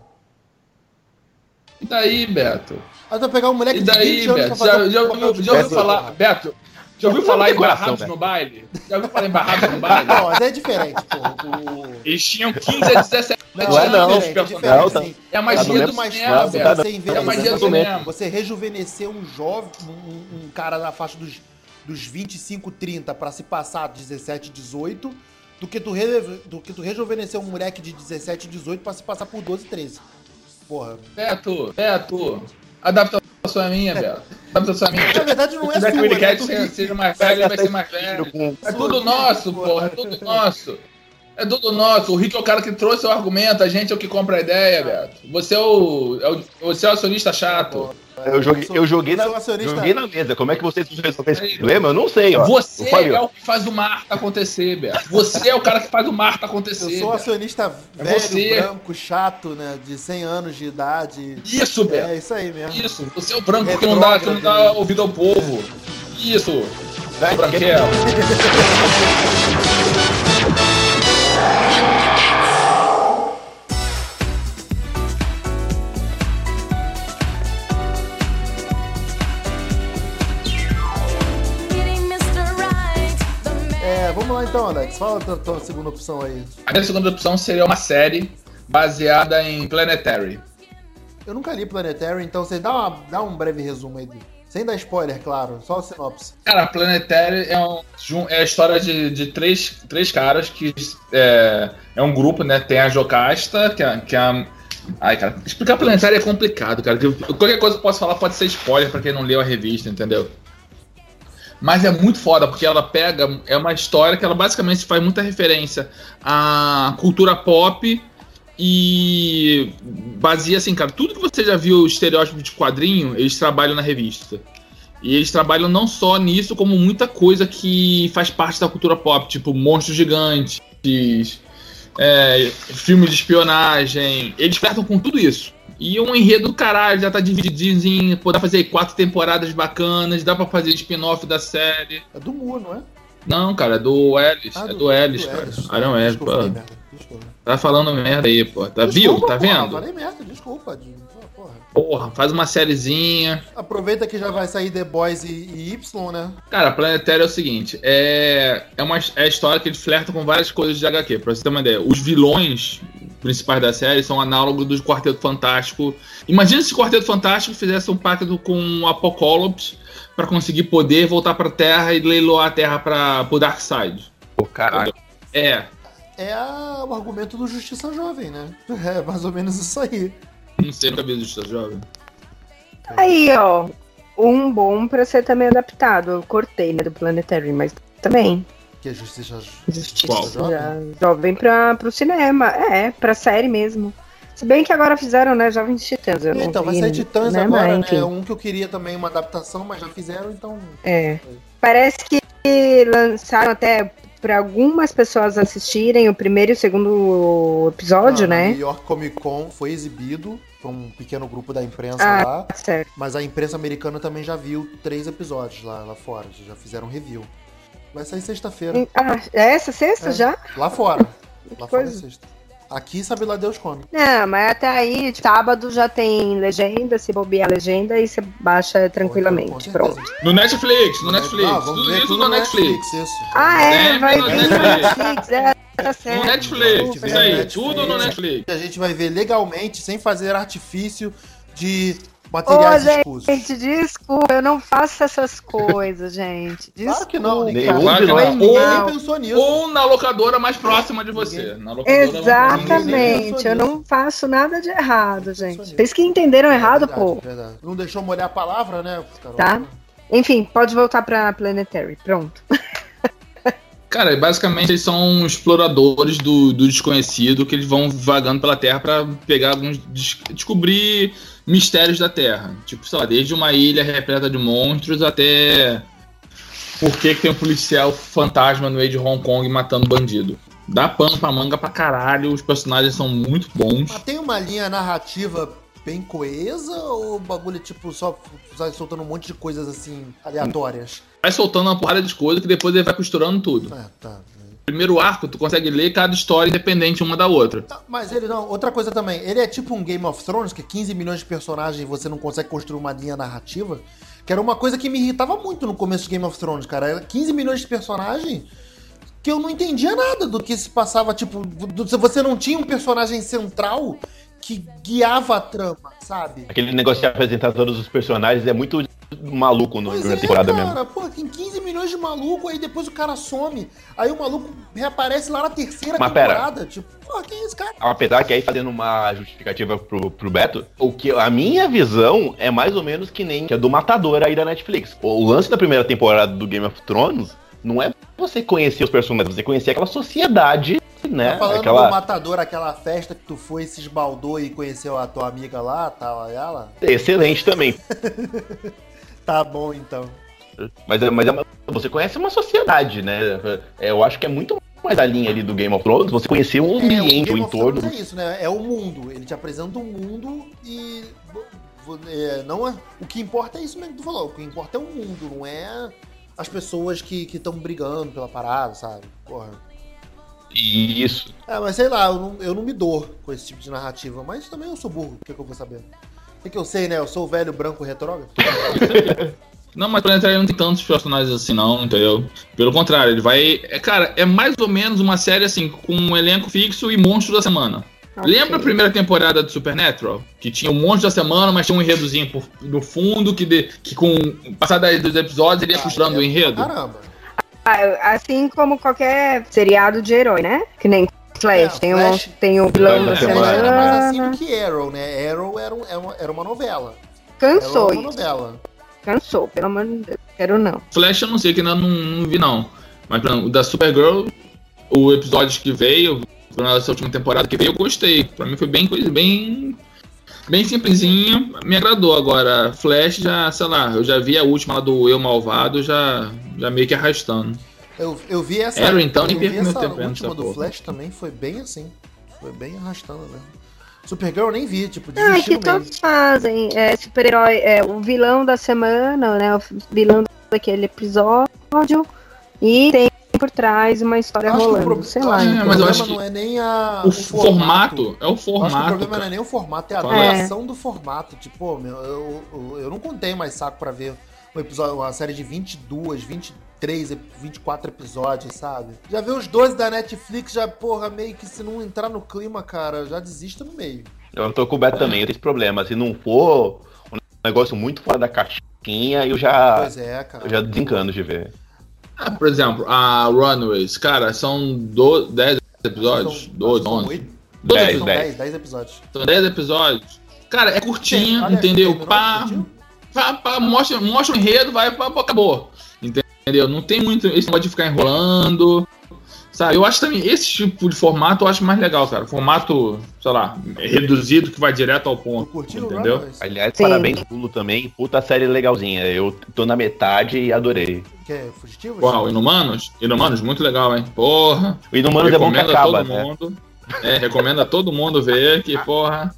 E daí, Beto? Aí tu pegar um moleque E de daí, 20 anos Beto? pra Já, fazer já, um de já ouviu falar. Beto? Já ouviu falar em barrados no baile? Já ouviu falar em barrados no baile? Não, mas é diferente, porra. O... Eles tinham 15 a 17 Não, Não é é não. diferente, é Não, tá-. É a Tá magia no do mesmo- mais cinema, fácil Beto. você É a envelhecer, magia do cinema. você rejuvenescer um jovem, um, um cara na faixa dos, dos 25, 30 pra se passar 17, 18, do que tu, re, do que tu rejuvenescer um moleque de 17, 18 pra se passar por 12, 13. Porra. Beto, Beto. Adaptação é minha, Beto. Adaptação é minha. Na verdade não é Se sua, que o né? Cat Tu seja, mais velho, ele vai ser mais velho. É tudo nosso, porra. É tudo nosso. É tudo nosso. O Rick é o cara que trouxe o argumento, a gente é o que compra a ideia, Beto. Você é o, é o, você é o acionista chato. Eu joguei, eu joguei, na, sou joguei na mesa. Como é que vocês resolveram esse problema? Eu não sei, ó. Você Eu falei, é o que faz o Marta acontecer, Beto. Você é o cara que faz o Marta Eu acontecer. sou Beto. acionista É velho, você. branco, chato, né? De 100 anos de idade. Isso, Beto. É isso aí mesmo. Isso. Você é o branco que não dá, que não dá ouvido ao povo. Isso. Vai, Branquelo. lá então, Alex. Fala a tua segunda opção aí. A minha segunda opção seria uma série baseada em Planetary. Eu nunca li Planetary, então você dá, uma- dá um breve resumo aí. Sem dar spoiler, claro, só a sinopse. Cara, Planetary é, um, é a história de, de três, três caras que é, é um grupo, né? Tem a Jocasta, que é, que é a. Ai, cara, explicar Planetary é complicado, cara. Qualquer coisa que eu posso falar pode ser spoiler pra quem não leu a revista, entendeu? Mas é muito foda, porque ela pega. É uma história que ela basicamente faz muita referência à cultura pop e baseia assim, cara, tudo que você já viu estereótipo de quadrinho, eles trabalham na revista. E eles trabalham não só nisso, como muita coisa que faz parte da cultura pop, tipo monstros gigantes, é, filmes de espionagem. Eles flertam com tudo isso. E um enredo do caralho, já tá divididinho, pô, dá pra fazer quatro temporadas bacanas, dá pra fazer spin-off da série. É do Mu, não é? Não, cara, é do Ellis. Ah, é do Ellis, cara. Ellis. Aaron Ellis, Desculpa, pô. falei merda. Desculpa. Tá falando merda aí, pô. Tá, viu? Desculpa, Tá porra, vendo? Merda, desculpa. Porra. Faz uma sériezinha. Aproveita que já vai sair The Boys e, e Y, né? Cara, Planetário é o seguinte: é, é uma é a história que ele flerta com várias coisas de HQ. Pra você ter uma ideia, os vilões principais da série são análogos do Quarteto Fantástico. Imagina se o Quarteto Fantástico fizesse um pacto com o Apocalipse pra conseguir poder voltar pra Terra e leiloar a Terra pra, pro Darkseid. Pô, caralho. É, É a- o argumento do Justiça Jovem, né? É mais ou menos isso aí. Não sei, o Justiça Jovem. Aí, ó. Um bom pra ser também adaptado. Eu cortei, né, do Planetary, mas também. Que é Justiça Justiça Qual? Jovem, jovem pra, pro cinema. É, pra série mesmo. Se bem que agora fizeram, né, Jovens Titãs. Eu Então, vai sair Titãs né, agora, mas, né? É um que eu queria também uma adaptação, mas já fizeram, então. É. Parece que lançaram até para algumas pessoas assistirem o primeiro e o segundo episódio, Na né? New York Comic Con foi exibido por um pequeno grupo da imprensa Ah. lá. Certo. Mas a imprensa americana também já viu três episódios lá, lá fora. Já fizeram review. Vai sair sexta-feira. Ah, é essa sexta É. já? Lá fora. Lá fora é sexta. Aqui sabe lá Deus quando. Não, mas até aí, sábado já tem legenda, se bobear a legenda e você baixa tranquilamente. Pronto. No Netflix, no Netflix. Ah, vamos tudo ver isso tudo no Netflix. isso. Ah, é, Tem vai vir no Netflix. Netflix, é, tá certo. No Netflix, isso aí, Netflix. tudo no Netflix. A gente vai ver legalmente, sem fazer artifício de Ô, materiais escusos. gente, desculpa, eu não faço essas coisas, gente. Desculpa. Claro que não, ninguém, Nenhum ninguém Ou- pensou nisso. Ou na locadora mais próxima de você. Exatamente, eu não faço nada de errado, gente. Vocês que entenderam errado, Verdade, pô. verdade. Não deixou molhar a palavra, né, Carol? Tá. Enfim, pode voltar pra Planetary. Pronto. Cara, basicamente eles são exploradores do, do desconhecido que eles vão vagando pela Terra pra pegar alguns. des- descobrir mistérios da Terra. Tipo, sei lá, desde uma ilha repleta de monstros até. Por que, que tem um policial fantasma no meio de Hong Kong matando bandido? Dá pano pra manga pra caralho, os personagens são muito bons. Mas tem uma linha narrativa bem coesa ou o bagulho é tipo só sai soltando um monte de coisas assim aleatórias? Vai soltando uma porrada de coisa que depois ele vai costurando tudo. É, tá. Primeiro arco, tu consegue ler cada história independente uma da outra. Ah, Mas ele não, outra coisa também, ele é tipo um Game of Thrones, que é 15 milhões de personagens e você não consegue construir uma linha narrativa, que era uma coisa que me irritava muito no começo de Game of Thrones, cara. Era 15 milhões de personagens que eu não entendia nada do que se passava, tipo, você não tinha um personagem central que guiava a trama, sabe? Aquele negócio de apresentar todos os personagens é muito maluco no, Pois na é, temporada mesmo. cara, pô, tem 15 milhões de maluco, aí depois o cara some, aí o maluco reaparece lá na terceira Mas pera. temporada, tipo, pô, quem é esse cara? Apesar que aí fazendo uma justificativa pro, pro Beto, o que a minha visão é mais ou menos que nem a do Matador aí da Netflix. O lance da primeira temporada do Game of Thrones não é você conhecer os personagens, você conhecer aquela sociedade, né? Tá falando do aquela Matador, aquela festa que tu foi, se esbaldou e conheceu a tua amiga lá, tal, ela? excelente também. Tá bom, então. Mas, é- mas é você conhece uma sociedade, né? É, Eu acho que é muito mais a linha ali do Game of Thrones, você conhecer o É, o ambiente, o entorno. É isso, né? É o mundo. Ele te apresenta um mundo e... é, não é, o que importa é isso mesmo que tu falou. O que importa é o mundo, não é as pessoas que estão brigando pela parada, sabe? Porra. Isso. É, mas sei lá, eu não, eu não me dou com esse tipo de narrativa. Mas também eu sou burro, o que, que eu vou saber? O que, eu sei, né? Eu sou o velho branco retrógrado. Não, mas Planetário não tem tantos personagens assim, não, entendeu? Pelo contrário, ele vai. É, cara, é mais ou menos uma série assim, com um elenco fixo e monstros da semana. Ok. Lembra a primeira temporada do Supernatural? Que tinha um monstro da semana, mas tinha um enredozinho por- no fundo, que, de, que com o passar das- dos episódios ele ia costurando o enredo? Caramba. Ah, Assim como qualquer seriado de herói, né? Que nem Flash. É, tem, Flash- O, tem o vilão da Mas é, era mais assim semana. do que Arrow, né? Arrow era, um- era uma, era uma novela. Cansou Era uma isso. novela. Cansou, pelo amor de Deus. Quero não. Flash eu não sei, que ainda não, não vi não. Mas exemplo, o da Supergirl, o episódio que veio, nessa última temporada que veio, eu gostei. Pra mim foi bem coisa, bem. Bem simplesinho, me agradou. Agora, Flash já, sei lá, eu já vi a última lá do Eu Malvado, já, já meio que arrastando. Eu, eu vi essa. Arrow, então, nem meu essa tempo última do porra. Flash também foi bem assim. Foi bem arrastando mesmo. Supergirl eu nem vi, tipo, Ah, desisti que todos fazem. É, super-herói, é o vilão da semana, né? O vilão daquele episódio. E tem por trás uma história Acho que o rolando. pro- sei lá. É, o então. mas eu problema acho que não é nem a, O, formato, é o Eu Acho que o formato. problema não é cara. nem o formato, é a duração do formato. Tipo, pô, meu, eu, eu, eu não contei mais saco pra ver um episódio, uma série de 22, 23, ep- 24 episódios, sabe? Já vi os 12 da Netflix, já, porra, meio que se não entrar no clima, cara, já desista no meio. Eu tô com o Beto também, eu tenho esse problema. Se não for um negócio muito fora da caixinha, eu já, Pois é, cara. eu já desencano de ver. Ah, por exemplo, a Runaways, cara, são do, 10 episódios? São- 12, são 11. oito- 12 Dez, São dez. 10, 10 episódios. São 10 episódios. Cara, é curtinho, Olha, entendeu? Pá, curtiu? Pá, pá, mostra, mostra o enredo, vai, pá, pá, acabou. Entendeu? Não tem muito esse negócio de ficar enrolando. Sabe, eu acho também, esse tipo de formato eu acho mais legal, cara. Formato, sei lá, reduzido que vai direto ao ponto. entendeu? Aliás, Sim. parabéns pulo também. Puta série legalzinha. Eu tô na metade e adorei. Que é Fugitivos? Uau, Inumanos? Inumanos, muito legal, hein? Porra. O Inumanos é bom que recomendo acaba, a todo né? mundo. É, recomendo a todo mundo ver que, porra.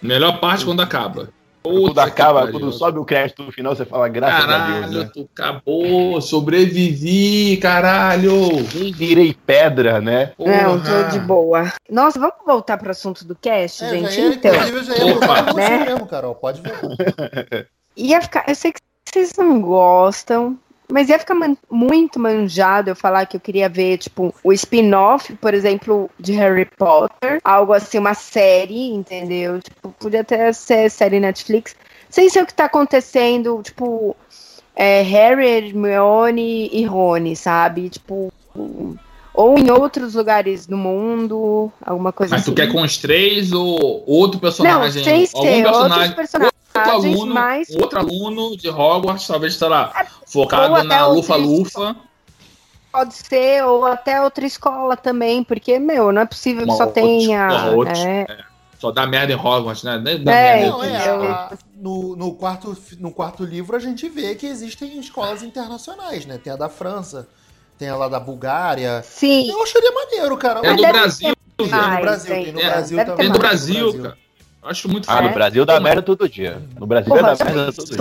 Melhor parte quando acaba. Quando Puta que acaba, pariu. quando sobe o crédito no final, você fala, graças a Caralho, Deus, né? tu acabou, sobrevivi, caralho. Nem virei pedra, né? Não, Porra. tô de boa. Nossa, vamos voltar pro assunto do cast, É, gente? já ia, então, eu já ia Opa. Né? mesmo, Carol. Pode ver. ia ficar. Eu sei que vocês não gostam, mas ia ficar man- muito manjado eu falar que eu queria ver, tipo, o spin-off, por exemplo, de Harry Potter. Algo assim, uma série, entendeu? Tipo, podia até ser série Netflix. Sem ser o que tá acontecendo, tipo, é, Harry, Hermione e Rony, sabe? Tipo. Ou em outros lugares do mundo, alguma coisa Mas assim. tu quer com os três ou outro Não, personagem? sem algum ser outros personagem, personagens, outro aluno, mas outro aluno de Hogwarts, talvez, sei lá, focado na lufa-lufa. Pode ser, ou até outra escola também, porque, meu, não é possível que Uma só outra tenha. escola, outros- é, Só dá merda em Hogwarts, né? Dá É, merda Não, é, a- no, no, quarto, no quarto livro a gente vê que existem escolas internacionais, né? Tem a da França, tem a lá da Bulgária. sim, Eu acharia maneiro, cara. É do Brasil, Tem no Brasil, gente. tem no É, Brasil também. Tem do. Brasil, cara. Acho muito Ah, no. Brasil dá merda todo dia. No Brasil Porra, dá merda todo dia.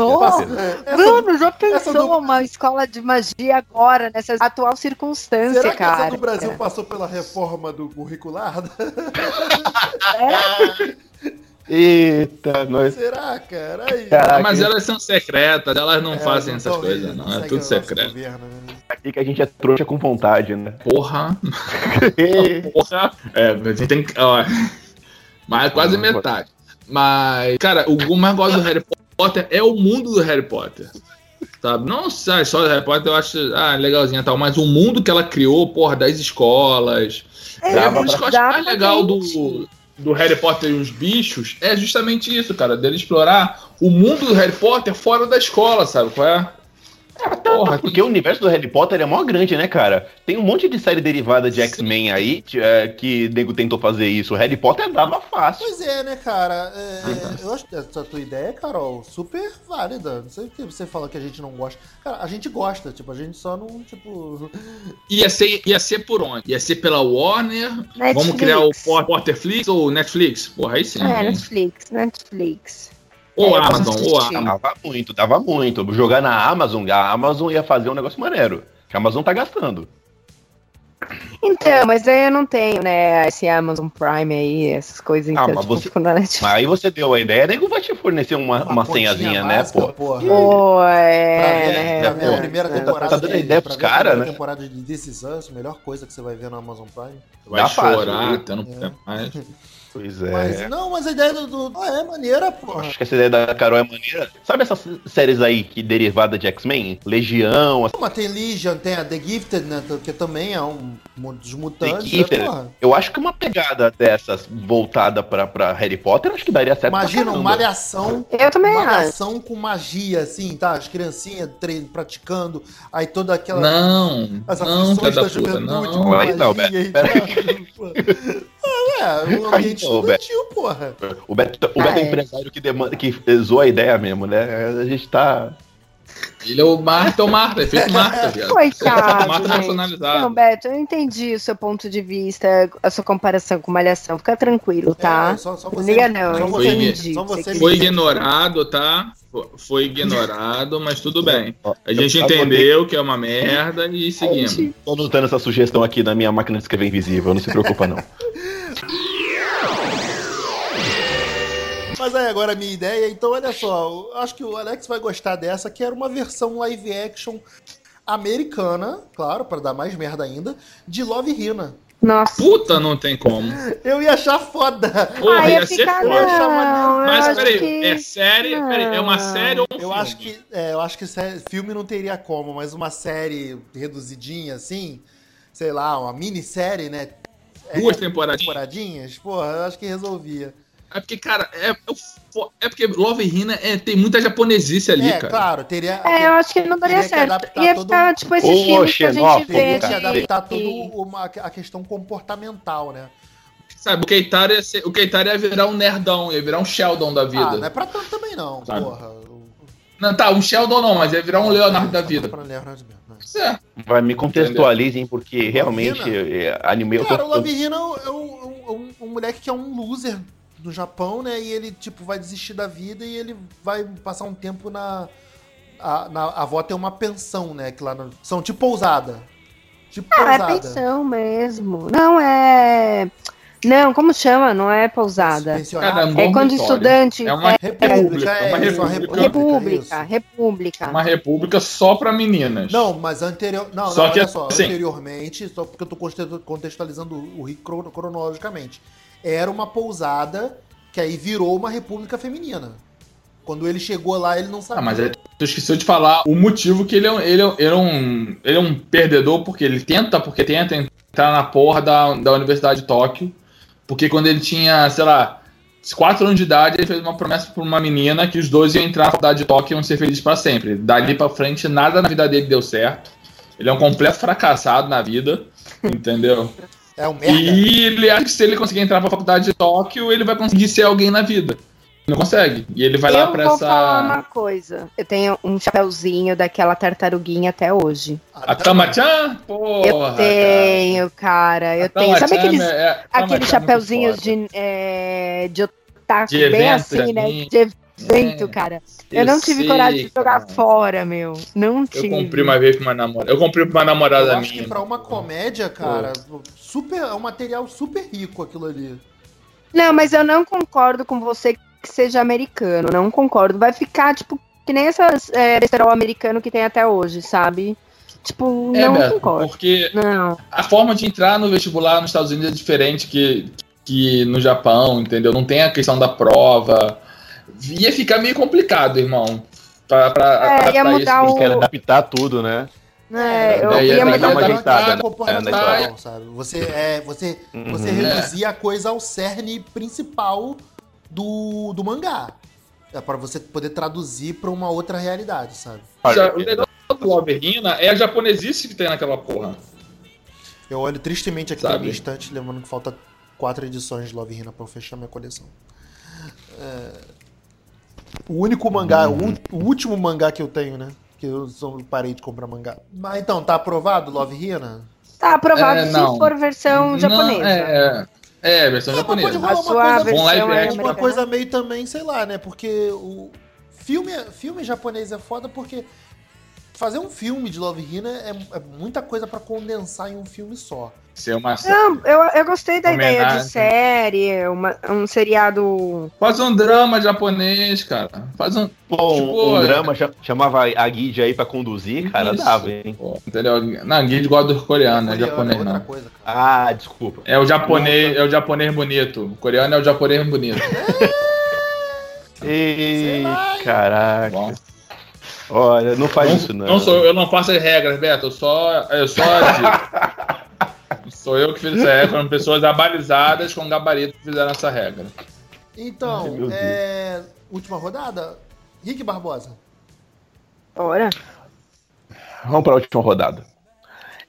Mano, já essa pensou do- uma escola de magia agora, nessa atual circunstância, Será que cara? essa do Brasil passou pela reforma do curricular? Eita, nós. Será, cara? Aí. Caraca, Mas elas são secretas, elas não É, fazem não essas coisas, não. É tudo o secreto. governo, né? aqui que a gente é trouxa com vontade, né? Porra. Porra. É, a gente tem que. Ó, mas quase metade. Mas, cara, o que eu mais gosto do Harry Potter é o mundo do Harry Potter. Sabe? Não só a história do Harry Potter, eu acho ah, legalzinha e tal, mas o mundo que ela criou, porra, das escolas. É, que eu acho mais legal do, do Harry Potter e os bichos é justamente isso, cara, dele explorar o mundo do Harry Potter fora da escola, sabe? Qual é? Porra, Porque o universo do Harry Potter é mó grande, né, cara? Tem um monte de série derivada de X-Men aí que, é, que nego tentou fazer isso. O Harry Potter dava fácil. Pois é, né, cara? É, eu acho que essa tua ideia, Carol, super válida. Não sei o que você fala que a gente não gosta. Cara, a gente gosta, tipo, a gente só não, tipo. Ia ser, ia ser por onde? Ia ser pela Warner? Netflix. Vamos criar o Potterflix ou Netflix? Porra, aí sim. É, hein? Netflix, Netflix. Ou É, Amazon, ou. Amazon. Dava muito, dava muito. Jogar na Amazon, a Amazon ia fazer um negócio maneiro. Que a Amazon tá gastando. Então, mas aí eu não tenho, né, esse Amazon Prime aí, essas coisas, Ah, então, mas tipo, você- fico na Netflix. Mas aí você deu a ideia, nego vai te fornecer uma, uma, continha senhazinha, né, básica, pô? porra. Pô, Pra é, né, pra ver a é, primeira é. temporada Tá dando de, ideia pros ver a cara, primeira né? temporada de This Is Us, a melhor coisa que você vai ver no Amazon Prime. Vai Dá chorar, viu? até não É. mais. Pois é. Mas não, mas a ideia do. do- ah, é maneira, porra. Acho que essa ideia da Carol é maneira. Sabe essas séries aí que derivada de X-Men? Legião, Mas tem Legion, tem a The Gifted, né? Que também é um dos mutantes. The né, Gifted. porra? Eu acho que uma pegada dessas voltada pra, pra Harry Potter, acho que daria certo. Imagina uma malhação. Eu também acho. Malhação com magia, assim, tá? As criancinhas tre- praticando, aí toda aquela. Não, As não, aflições filha da da puta, juventude não. não, Beto, tal. Ah, é, um ambiente Beto. estudantil, porra. O Beto, o Ah, Beto é é. empresário que, demanda, que zoa a ideia mesmo, né? A gente tá. Ele é o Marta ou Marta, é feito Marta, viado. Coitado, Marta gente. personalizada. Não, Beto, eu entendi o seu ponto de vista, a sua comparação com Malhação. Fica tranquilo, tá? É, só, só Não você, liga não, só você, entendi. só você Foi ignorado, tá? Fo- Foi ignorado, mas tudo bem. A gente eu entendeu que é uma merda e seguimos. Tô notando essa sugestão aqui na minha máquina de escrever invisível, não se preocupa não. Mas aí agora a minha ideia, então olha só, eu acho que o Alex vai gostar dessa, que era uma versão live action americana, claro, pra dar mais merda ainda, de Love Hina. Nossa. Puta, não tem como. Eu ia achar foda. Porra, Ah, ia ia ser ficar foda. não, Mas peraí, que- é série? Peraí, é uma série ou um Eu filme? acho que, é, eu acho que filme não teria como, mas uma série reduzidinha assim, sei lá, uma minissérie, né? É, Duas temporadinhas? temporadinhas, porra, eu acho que resolvia. É porque, cara, é, é, é porque Love Hina é, tem muita japonesice ali, é, cara. claro, teria. É, eu acho que não daria Teria que certo. Ia todo ficar um- tipo esse Ô, filme que a gente vê. Teria que de- adaptar toda uma, a questão comportamental, né? Sabe, o Keitaro ia, ser, o Keitaro ia virar um nerdão, ia virar um Sheldon da vida. Ah, não é pra tanto também não, Sabe. porra. Não, tá, um Sheldon não, mas ia virar um Leonardo da vida. Leonardo mesmo, né? É. Vai, me contextualizem, porque realmente Imagina. é, anime eu Cara, o. Love Hina é um, é um- é um- um moleque que é um loser do Japão, né? E ele, tipo, vai desistir da vida e ele vai passar um tempo na. A, na, a avó tem uma pensão, né? Que lá no, são tipo pousada. Tipo Ah, é pousada. pensão mesmo. Não é. Não, como chama? Não é pousada. É quando estudante. É uma República, é, uma isso, uma república. República, isso. república. Uma república só pra meninas. Não, mas anterior. Não, Só não, que olha só. assim- Anteriormente, só porque eu tô conte- contextualizando o Rick crono- cronologicamente. Era uma pousada que aí virou uma república feminina. Quando ele chegou lá, ele não sabia. Ah, mas aí tu esqueceu de falar o motivo que ele é, um- ele, é, ele, é um, ele é um perdedor porque ele tenta, porque tenta entrar na porra da, da Universidade de Tóquio. Porque quando ele tinha, sei lá, 4 anos de idade, ele fez uma promessa pra uma menina que os dois iam entrar na faculdade de Tóquio e iam ser felizes pra sempre. Dali pra frente, nada na vida dele deu certo. Ele é um completo fracassado na vida, entendeu? É um merda. E ele acha que se ele conseguir entrar pra faculdade de Tóquio, ele vai conseguir ser alguém na vida. Não consegue. E ele vai lá eu pra vou essa. falar uma coisa. Eu tenho um chapeuzinho daquela tartaruguinha até hoje. A Tama-chan? Porra! eu tenho, cara. Eu A tenho. Sabe aqueles, é- é- aqueles é chapeuzinhos foda. de, é, de taco, De bem evento, assim, né? De evento, É, cara. eu Eu não tive sei, coragem de jogar cara. fora, meu. Não Eu tive. comprei uma vez pra uma namorada. Eu comprei pra uma Eu namorada acho minha. que pra uma comédia, cara, super, é um material super rico aquilo ali. Não, mas eu não concordo com você que seja americano. Não concordo. Vai ficar, tipo, que nem essas é, besterol americano que tem até hoje, sabe? Tipo, É, não Beto, concordo. porque Não. a forma de entrar no vestibular nos Estados Unidos é diferente que, que no Japão, entendeu? Não tem a questão da prova. Ia ficar meio complicado, irmão. Pra, pra É, ia adaptar mudar isso. o- Quero adaptar tudo, né? É, eu daí ia ia mudar dar uma ajeitada, né? comportamental, sabe? Você, é, você, você Uhum. reduzir a coisa ao cerne principal do, do mangá. É pra você poder traduzir pra uma outra realidade, sabe? Já- o legal do Love Hina é a japonesice que tem naquela porra. Eu olho tristemente aqui Sabe? na estante, lembrando que falta quatro edições de Love Hina pra eu fechar minha coleção. É, O único mangá, o ú- o, último mangá que eu tenho, né? Que eu só parei de comprar mangá. Mas então, tá aprovado Love Hina? Tá aprovado É, se não. for versão japonesa. Não, é, é, é, versão Ah, mas pode japonesa. rolar A uma coisa, versão live é action, uma coisa meio também, sei lá, né? Porque o filme, filme japonês é foda porque fazer um filme de Love Hina é, é muita coisa pra condensar em um filme só. Ser uma Não, eu, eu gostei da ideia de Homenagem. série, uma- um seriado. Faz um drama japonês, cara. Faz um. Pô, um, Tipo, um é. drama cha- chamava a guide aí pra conduzir, cara, Isso. dava, hein? Pô, entendeu? Não, guide gosta do coreano, não é Coreano japonês, outra não. coisa, cara. Ah, desculpa. É o japonês, é o japonês bonito. O coreano é o japonês bonito. Ei, caraca. Bom, Olha, não faz não, isso não. não sou, eu não faço as regras, Beto. Eu só, eu só. Sou eu que fiz essa regra, foram pessoas abalizadas com gabarito que fizeram essa regra. Ai, Então, meu é, última rodada. Rick Barbosa. Bora. Vamos pra última rodada.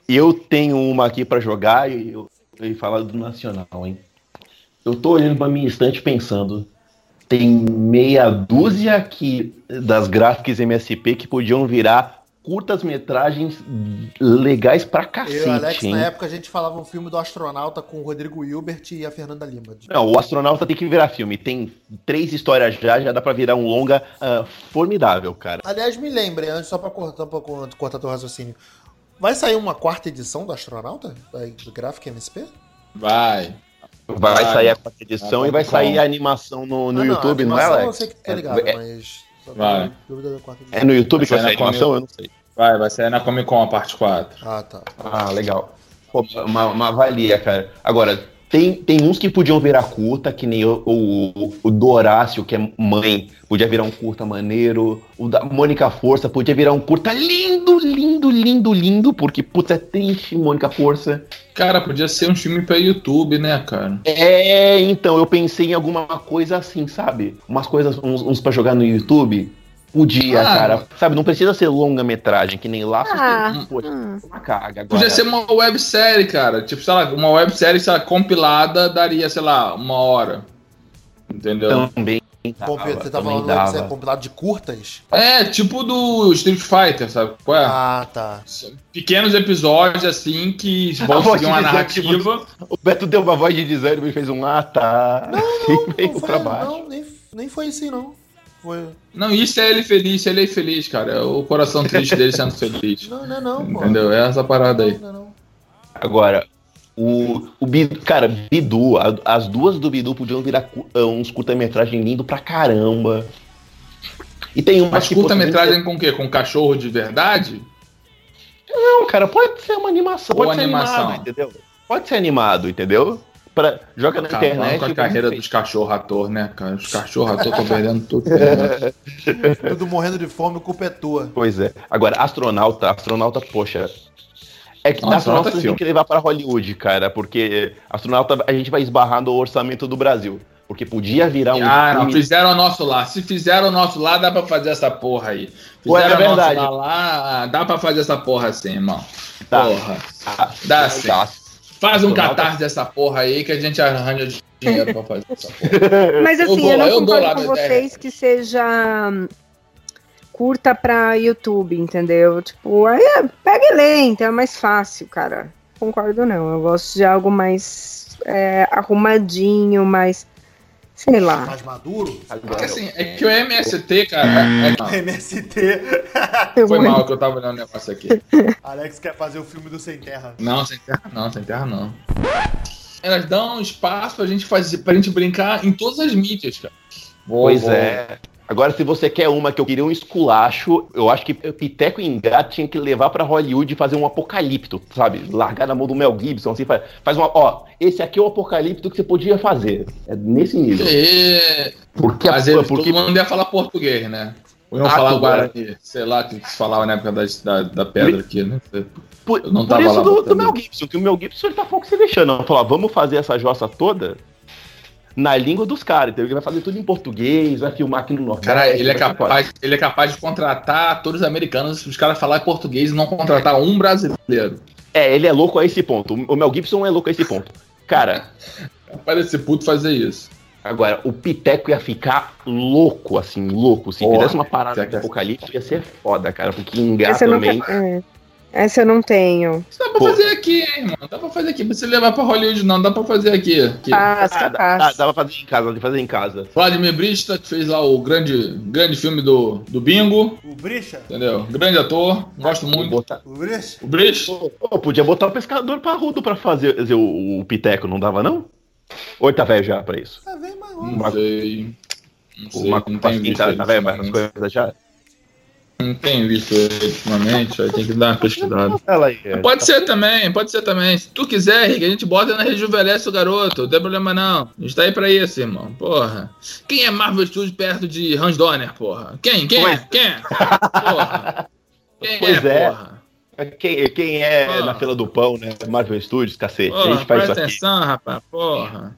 Eu tenho uma aqui pra jogar e, eu- e falar do Nacional, hein? Eu tô olhando pra minha estante pensando. Tem meia dúzia aqui das gráficas MSP que podiam virar curtas-metragens legais pra Eu cacete, e o Alex, hein? na época, a gente falava um filme do astronauta com o Rodrigo Hilbert e a Fernanda Lima. Não, o astronauta tem que virar filme. Tem três histórias já, já dá pra virar um longa ah, formidável, cara. Aliás, me lembre, antes, só pra cortar, pra cortar teu raciocínio. Vai sair uma quarta edição do astronauta? Da, do Gráfico MSP? Vai. Vai Vai. sair a quarta edição Vai, e vai sair a animação no, no Ah, não, YouTube, não é, Alex? Eu sei que tá É- ligado, é- mas. Só Vai. edição. É no YouTube que Vai vai sair a na animação? Comic- Eu não sei. Vai, vai sair na Comic Con a parte 4. Ah, tá. Ah, legal. Pô, uma, uma valia, cara. Agora, tem, tem uns que podiam virar curta, que nem o, o, o do Horácio, que é mãe, podia virar um curta maneiro. O da Mônica Força podia virar um curta lindo, lindo, lindo, lindo, porque, puta, é triste, Mônica Força. Cara, podia ser um filme pra YouTube, né, cara? É, então, eu pensei em alguma coisa assim, sabe? Umas coisas, uns, uns pra jogar no YouTube. Podia, Ah. cara. Sabe, não precisa ser longa-metragem, que nem Laços. Ah, tem- Poxa, hum. uma carga agora. Podia ser uma websérie, cara. Tipo, sei lá, uma websérie sei lá, compilada daria, sei lá, uma hora. Entendeu? Também. Compi- Você tá também falando dava. que é compilado de curtas? É, tipo do Street Fighter, sabe? Qual é? Ah, tá. Pequenos episódios, assim, que vão seguir uma que narrativa. O Beto deu uma voz de desânimo e fez um ah, tá. Não, veio Não, pra foi, baixo. não nem, nem foi assim, não. Foi. Não, isso é ele feliz, ele é feliz, cara. É o coração triste dele sendo feliz. Não, não, é não, pô. Entendeu? É essa parada aí. Não, não, não. Agora, o, o Bidu, cara, Bidu, a- as duas do Bidu podiam virar uns curta-metragem lindo pra caramba. E tem uma Mas que curta-metragem com o quê? Com cachorro de verdade? Não, cara, pode ser uma animação. Ou pode animação. ser animado, entendeu? Pode ser animado, entendeu? Pra, joga na Acabando internet. com a carreira dos cachorro-ator, né, cara? Os cachorro-ator estão perdendo tudo. né? Tudo morrendo de fome, a culpa é tua. Pois é. Agora, astronauta, astronauta, poxa. É que Nossa, astronauta astronauta é tem filme. que levar para Hollywood, cara, porque astronauta a gente vai esbarrar no orçamento do Brasil. Porque podia virar um Ah, não, fizeram o nosso lá. Se fizeram o nosso lá, dá pra fazer essa porra aí. Ué, Fizeram é o nosso verdade. lá, lá, dá pra fazer essa porra assim, irmão. Tá. Porra. Ah, Dá sim. tá. Faz um catarse dessa porra aí que a gente arranja dinheiro pra fazer essa porra. Mas Eu assim, dou- eu, não eu dou concordo com vocês que seja hum, curta pra YouTube, entendeu? Tipo, aí é, pega e lê, então é mais fácil, cara. Concordo não. Eu gosto de algo mais é, arrumadinho, mais Sei lá. mais maduro. Porque assim, é que o MST, cara. é- MST. Foi mal que eu tava olhando o negócio aqui. Alex quer fazer o filme do Sem Terra. Não, sem terra não, sem terra não. Elas dão espaço pra gente fazer, pra gente brincar em todas as mídias, cara. Pois Vou- é. Agora, se você quer uma que eu queria um esculacho, eu acho que Piteco e Engato tinha que levar pra Hollywood e fazer um apocalipto, sabe? Largar na mão do Mel Gibson, assim, faz, faz uma. Ó, esse aqui é o apocalipto que você podia fazer. É nesse nível. É, Porque, mas ele, porque todo mundo ia falar português, né? Ou iam Ah, falar Guarani, sei lá que se falava na época da, da, da pedra aqui, né? Por, Eu não por tava isso lá do, do Mel Gibson, que o Mel Gibson ele tá pouco se deixando. Ó, vamos fazer essa jossa toda na língua dos caras. Então ele vai fazer tudo em português, vai filmar aqui no Nordeste. Cara, ele é capaz, ele é capaz de contratar atores americanos, os caras falarem português e não contratar um brasileiro. É, ele é louco a esse ponto. O Mel Gibson é louco a esse ponto. Cara, Capaz desse puto fazer isso. agora, o Piteco ia ficar louco, assim, louco. Se Porra, fizesse uma parada de apocalipse, ia ser foda, cara. Porque não também. é. Essa eu não tenho. Isso dá pra Pô. fazer aqui, hein, irmão. Dá pra fazer aqui. Não precisa levar pra Hollywood, não. Dá pra fazer aqui. aqui. Capaz, Ah, dá, dá, dá pra fazer em casa, dá pra fazer em casa. Vladimir Brista, que fez lá o grande, grande filme do, do Bingo, O Bricha? entendeu? Grande ator, gosto muito. Botar- O Bricha? O Brist, Pô, podia botar o pescador parrudo pra fazer, fazer o, o Piteco, não dava, não? Ou ele tá velho já pra isso? Tá bem mais não sei. Não sei, Uma não visto tá, tá velho, mas as coisas já. Não tenho visto ele ultimamente, aí tem que dar uma pesquisada. É. Pode ser também, pode ser também. Se tu quiser, Rick, a gente bota na rejuvenesce o garoto, não tem problema não. A gente tá aí pra isso, irmão. Porra. Quem é Marvel Studios perto de Hans Donner, porra? Quem? Quem? Pois- Quem? Porra. Quem Pois é, é. porra? Quem, quem é Ah. na fila do pão, né? Marvel Studios, cacete. a Porra, gente faz isso presta aqui. atenção, rapaz, porra.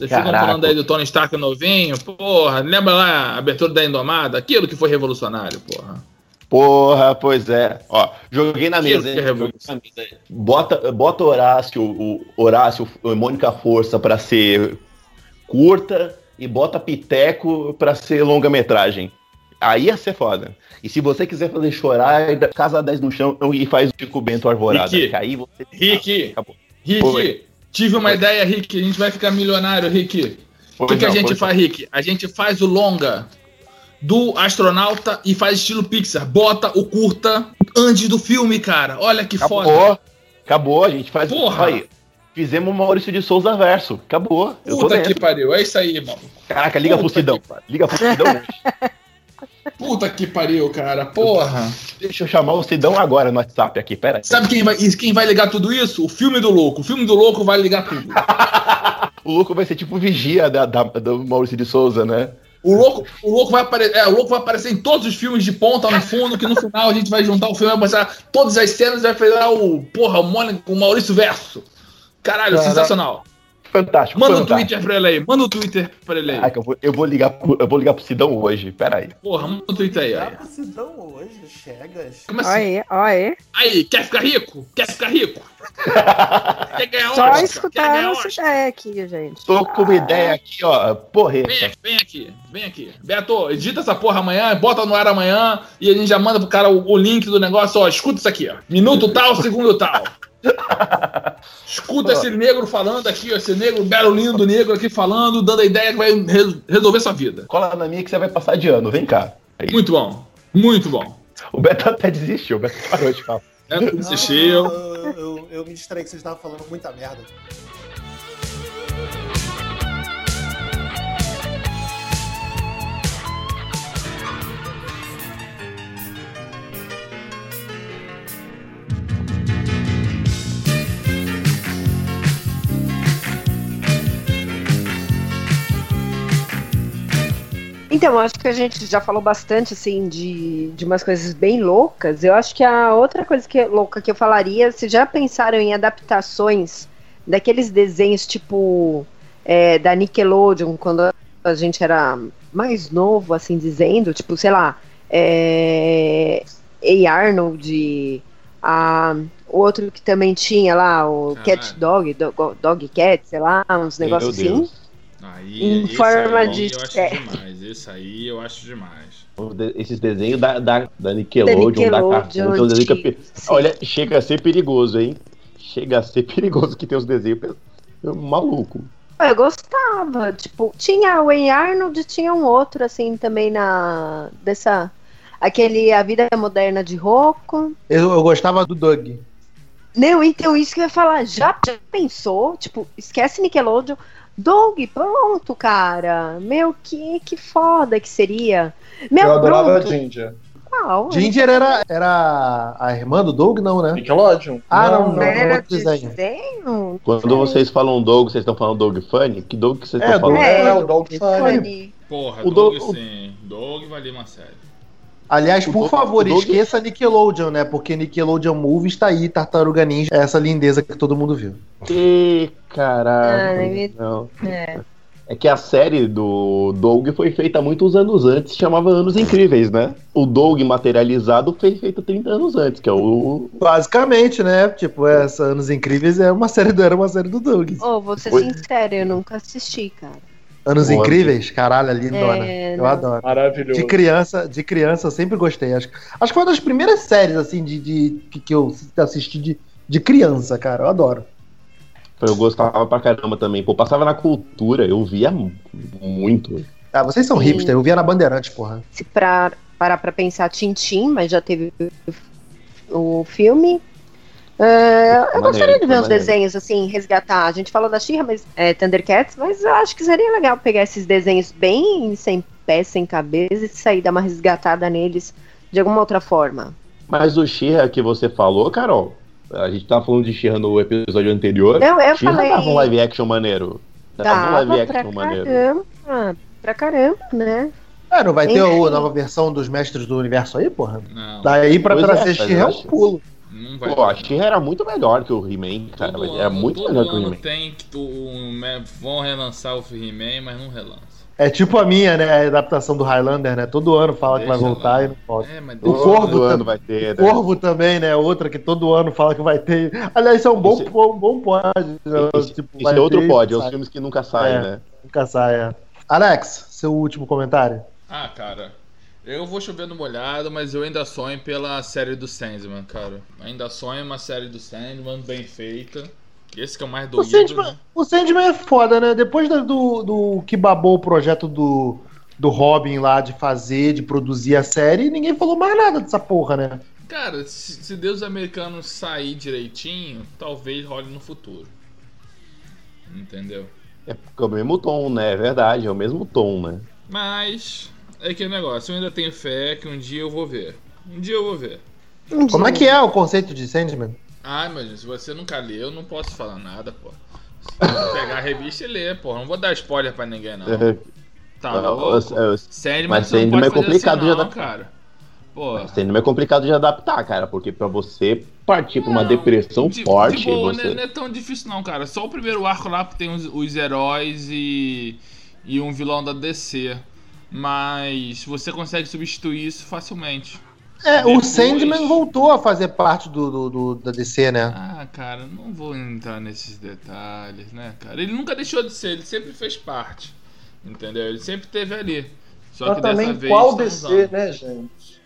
Vocês ficam Caraca. falando aí do Tony Stark novinho, porra. Lembra lá a abertura da Indomada? Aquilo que foi revolucionário, porra. Porra, pois é. Ó, joguei na mesa, hein? Joguei na mesa. Bota, bota Horácio, o Horácio, o Mônica Força pra ser curta e bota Piteco pra ser longa-metragem. Aí ia ser foda. E se você quiser fazer chorar, casa 10 no chão e faz o Chico Bento Arvorada. Rick. aí você. Rick, Acabou. Rick, Oi. Tive uma ideia, Rick. A gente vai ficar milionário, Rick. O que, que a gente faz, Rick? A gente faz o longa do astronauta e faz estilo Pixar. Bota o curta antes do filme, cara. Olha que Acabou. foda. Acabou, a gente faz. Porra. Aí, fizemos o Maurício de Souza verso. Acabou. Eu tô Puta que pariu. É isso aí, mano. Caraca, liga Puta pro Sidão. que. Liga pro Sidão. Puta que pariu, cara. Porra. Deixa eu chamar o Sidão agora no WhatsApp aqui, pera. Sabe quem vai, e quem vai ligar tudo isso? O filme do louco. O filme do louco vai ligar tudo. O louco vai ser tipo o vigia da, da- do Maurício de Souza, né? O louco, o louco vai aparecer, é, o louco vai aparecer em todos os filmes de ponta no fundo, que no final a gente vai juntar o filme, vai mostrar todas as cenas, vai fazer o porra, o, Mônica, o Maurício Verso. Caralho, Caraca. sensacional. Fantástico. Manda um fantástico. Twitter pra ele aí, manda um Twitter pra ele aí. Caraca, eu vou, eu vou ligar pro, eu vou ligar pro Sidão hoje, pera aí. Porra, manda um Twitter aí. Aí. pro Sidão hoje, chegas. Como assim? aí, olha aí. Aí, quer ficar rico? Quer ficar rico? quer ganhar Só Oscar? Escutar a ganhar nossa Oscar? ideia aqui, gente. Tô com uma ideia aqui, ó, Vem porreta. aqui, vem aqui, vem aqui. Beto, edita essa porra amanhã, bota no ar amanhã e a gente já manda pro cara o, o link do negócio, ó. Escuta isso aqui, ó. Minuto tal, segundo tal. Escuta esse negro falando aqui, ó. Esse negro, belo, lindo negro aqui falando, dando a ideia que vai re- resolver sua vida. Cola na minha que você vai passar de ano, vem cá. Aí. Muito bom, muito bom. O Beto até desistiu, o Beto parou de falar. Né? Não, Desistiu. eu, eu, eu me distraí que vocês estavam falando muita merda. Então, acho que a gente já falou bastante, assim, de, de umas coisas bem loucas. Eu acho que a outra coisa que é louca que eu falaria, vocês já pensaram em adaptações daqueles desenhos tipo é, da Nickelodeon, quando a gente era mais novo, assim, dizendo, tipo, sei lá, é, Ei Arnold, a, o outro que também tinha lá, o Caralho. Cat Dog, Dog, Dog Cat, sei lá, uns negócios Meu Deus. Aí, Em esse forma aí de eu acho demais. Esse aí eu acho demais. De- Esses desenhos da, da, da Nickelodeon, da, Nickelodeon, Cartoon, que é pe- sim. Olha, chega a ser perigoso, hein? Chega a ser perigoso que tem os desenhos maluco. Eu gostava, tipo, tinha o Wayne Arnold, tinha um outro assim também na dessa aquele A Vida Moderna de Rocco. Eu, eu gostava do Doug. Não, então isso que eu ia falar, já, já pensou? Tipo, esquece Nickelodeon. Doug, pronto, cara. Meu, que, que foda que seria. Meu, Eu adorava a pronto. Ginger. Qual? Ginger era, era a irmã do Doug, não, né? Nickelodeon? Ah, não, Não não. era outro de desenho. desenho? Quando vocês falam Doug, vocês estão falando Doug Funny? Que Doug que vocês É, estão falando? Doug- É, É, o Dog Funny. Funny. Porra, O Doug Doug- sim. Doug valia uma série. Aliás, por favor, esqueça Nickelodeon, né? Porque Nickelodeon Movies tá aí, Tartaruga Ninja, essa lindeza que todo mundo viu. Ih, caralho. Ah. É. É que a série do Doug foi feita muitos anos antes, chamava Anos Incríveis, né? O Doug materializado foi feito 30 anos antes, que é o. Basicamente, né? Tipo, essa Anos Incríveis é uma série do, era uma série do Doug. Oh, vou ser Oi? sincera, eu nunca assisti, cara. Anos Boa, Incríveis? Caralho, é lindona. É, eu não. adoro. Maravilhoso. De criança, de criança eu sempre gostei. Acho, acho que foi uma das primeiras séries, assim, de, de que, que eu assisti de, de criança, cara. Eu adoro. Eu gostava pra caramba também. Pô, passava na cultura, eu via mu- muito. Ah, vocês são Sim. hipster, eu via na Bandeirantes, porra. Se pra, parar pra pensar Tintim, mas já teve o filme. É, eu Maneiro, gostaria de ver uns maneiro. desenhos assim, resgatar. A gente falou da Xirra, mas é, Thundercats, mas eu acho que seria legal pegar esses desenhos bem sem pé, sem cabeça e sair dar uma resgatada neles de alguma outra forma. Mas o Shira que você falou, Carol, a gente tava falando de Shira no episódio anterior. Não, eu Shira falei. dava um live action maneiro. Dava um live pra action maneiro. caramba, pra caramba, né? É, não vai ter Enfim. a nova versão dos Mestres do Universo aí, porra? Não, Daí pra Pois é, trazer She eu é um acho- pulo. Não vai Pô, a. Shira era muito melhor que o He-Man, cara. Todo Era ano- muito melhor que o He-Man. tem que tu, um, vão relançar o He-Man, mas não relança. É tipo a minha, né? A adaptação do Highlander, né? Todo ano fala que vai Deixa voltar lá. e não volta. É, mas O deixa- Corvo Todo ano vai ter, né? Corvo também, né? Outra que todo ano fala que vai ter. Aliás, isso é um bom, Esse- bom, bom pod. né? Isso, Tipo, isso vai é outro ter pod, é os filmes que nunca saem, É. né? Nunca sai, é. Alex, seu último comentário. Ah, cara, eu vou chover no molhado, mas eu ainda sonho pela série do Sandman, cara. Ainda sonho uma série do Sandman bem feita. Esse que é o mais O doído, Sandman, né? o Sandman é foda, né? Depois da- do, do que babou o projeto do, do Robin lá de fazer, de produzir a série, ninguém falou mais nada dessa porra, né? Cara, se, se Deus americanos sair direitinho, talvez role no futuro. Entendeu? É porque é o mesmo tom, né? É verdade, é o mesmo tom, né? Mas é aquele negócio, eu ainda tenho fé que um dia eu vou ver. Um dia eu vou ver. Como é que é o conceito de Sandman? Ai, mas se você nunca leu, eu não posso falar nada, pô. Se você pegar a revista e ler, pô. Não vou dar spoiler pra ninguém, não. Tá Não, louco? eu- eu- Sandman, mas você não Sandman pode é fazer complicado assim, de não, adaptar. cara. Pô, Sendo é complicado de adaptar, cara, porque pra você partir pra uma Não, depressão de- forte, de boa, você... né, não é tão difícil não, cara. Só o primeiro arco lá tem os, os heróis e, e um vilão da DC. Mas você consegue substituir isso facilmente. É, o Depois- Sandman voltou a fazer parte do, do- do- da DC, né? Ah, cara, não vou entrar nesses detalhes, né, cara? Ele nunca deixou de ser, ele sempre fez parte. Entendeu? Ele sempre esteve ali. Só Mas que também dessa vez. qual tá DC, usando. né, gente?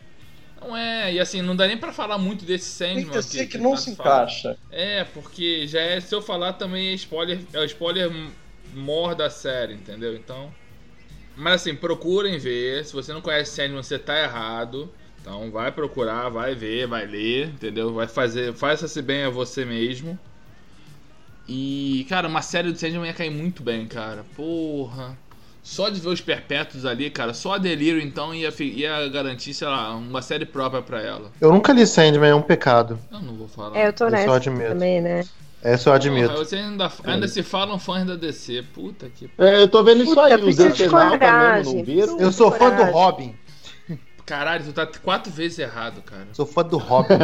Não é, e assim, não dá nem pra falar muito desse Tem Sandman. DC que não tá se encaixa. É, porque já é, se eu falar também é spoiler, é o spoiler mor da série, entendeu? Então. Mas assim, procurem ver. Se você não conhece Sandman, você tá errado. Então vai procurar, vai ver, vai ler, entendeu? Vai fazer. Faça-se bem a você mesmo. E, cara, uma série do Sandman ia cair muito bem, cara. Porra. Só de ver os perpétuos ali, cara, só a Delírio então ia, ia garantir, sei lá, uma série própria pra ela. Eu nunca li Sandman, é um pecado. Eu não vou falar. É, eu tô Eu nessa também, né? Essa eu admito. Porra, você ainda, ainda se falam fãs da DC. Puta que. É, eu tô vendo isso Puta, aí, os antenautas mesmo, não viram? Eu sou fã do. Robin. Caralho, tu tá quatro vezes errado, cara. Sou fã do Robin.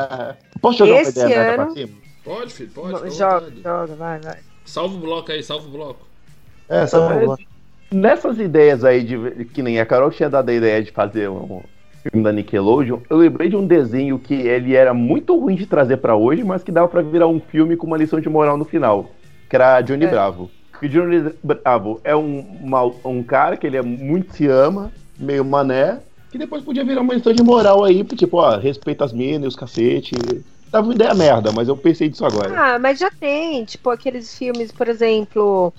Posso jogar Esse uma ideia ano- pra cima? Pode, filho, pode. joga, joga, vai, vai. Salva o bloco aí, salva o bloco. É, sabe lá. Nessas ideias aí, de, que nem a Carol tinha dado a ideia de fazer um filme da Nickelodeon, eu lembrei de um desenho que ele era muito ruim de trazer pra hoje, mas que dava pra virar um filme com uma lição de moral no final, que era Johnny É. Bravo. E Johnny Bravo é um, mal- um cara que ele é muito se ama, meio mané, que depois podia virar uma lição de moral aí, porque, tipo, ó, respeita as minas os cacete. Tava uma ideia merda, mas eu pensei disso agora. Ah, mas já tem, tipo, aqueles filmes, por exemplo,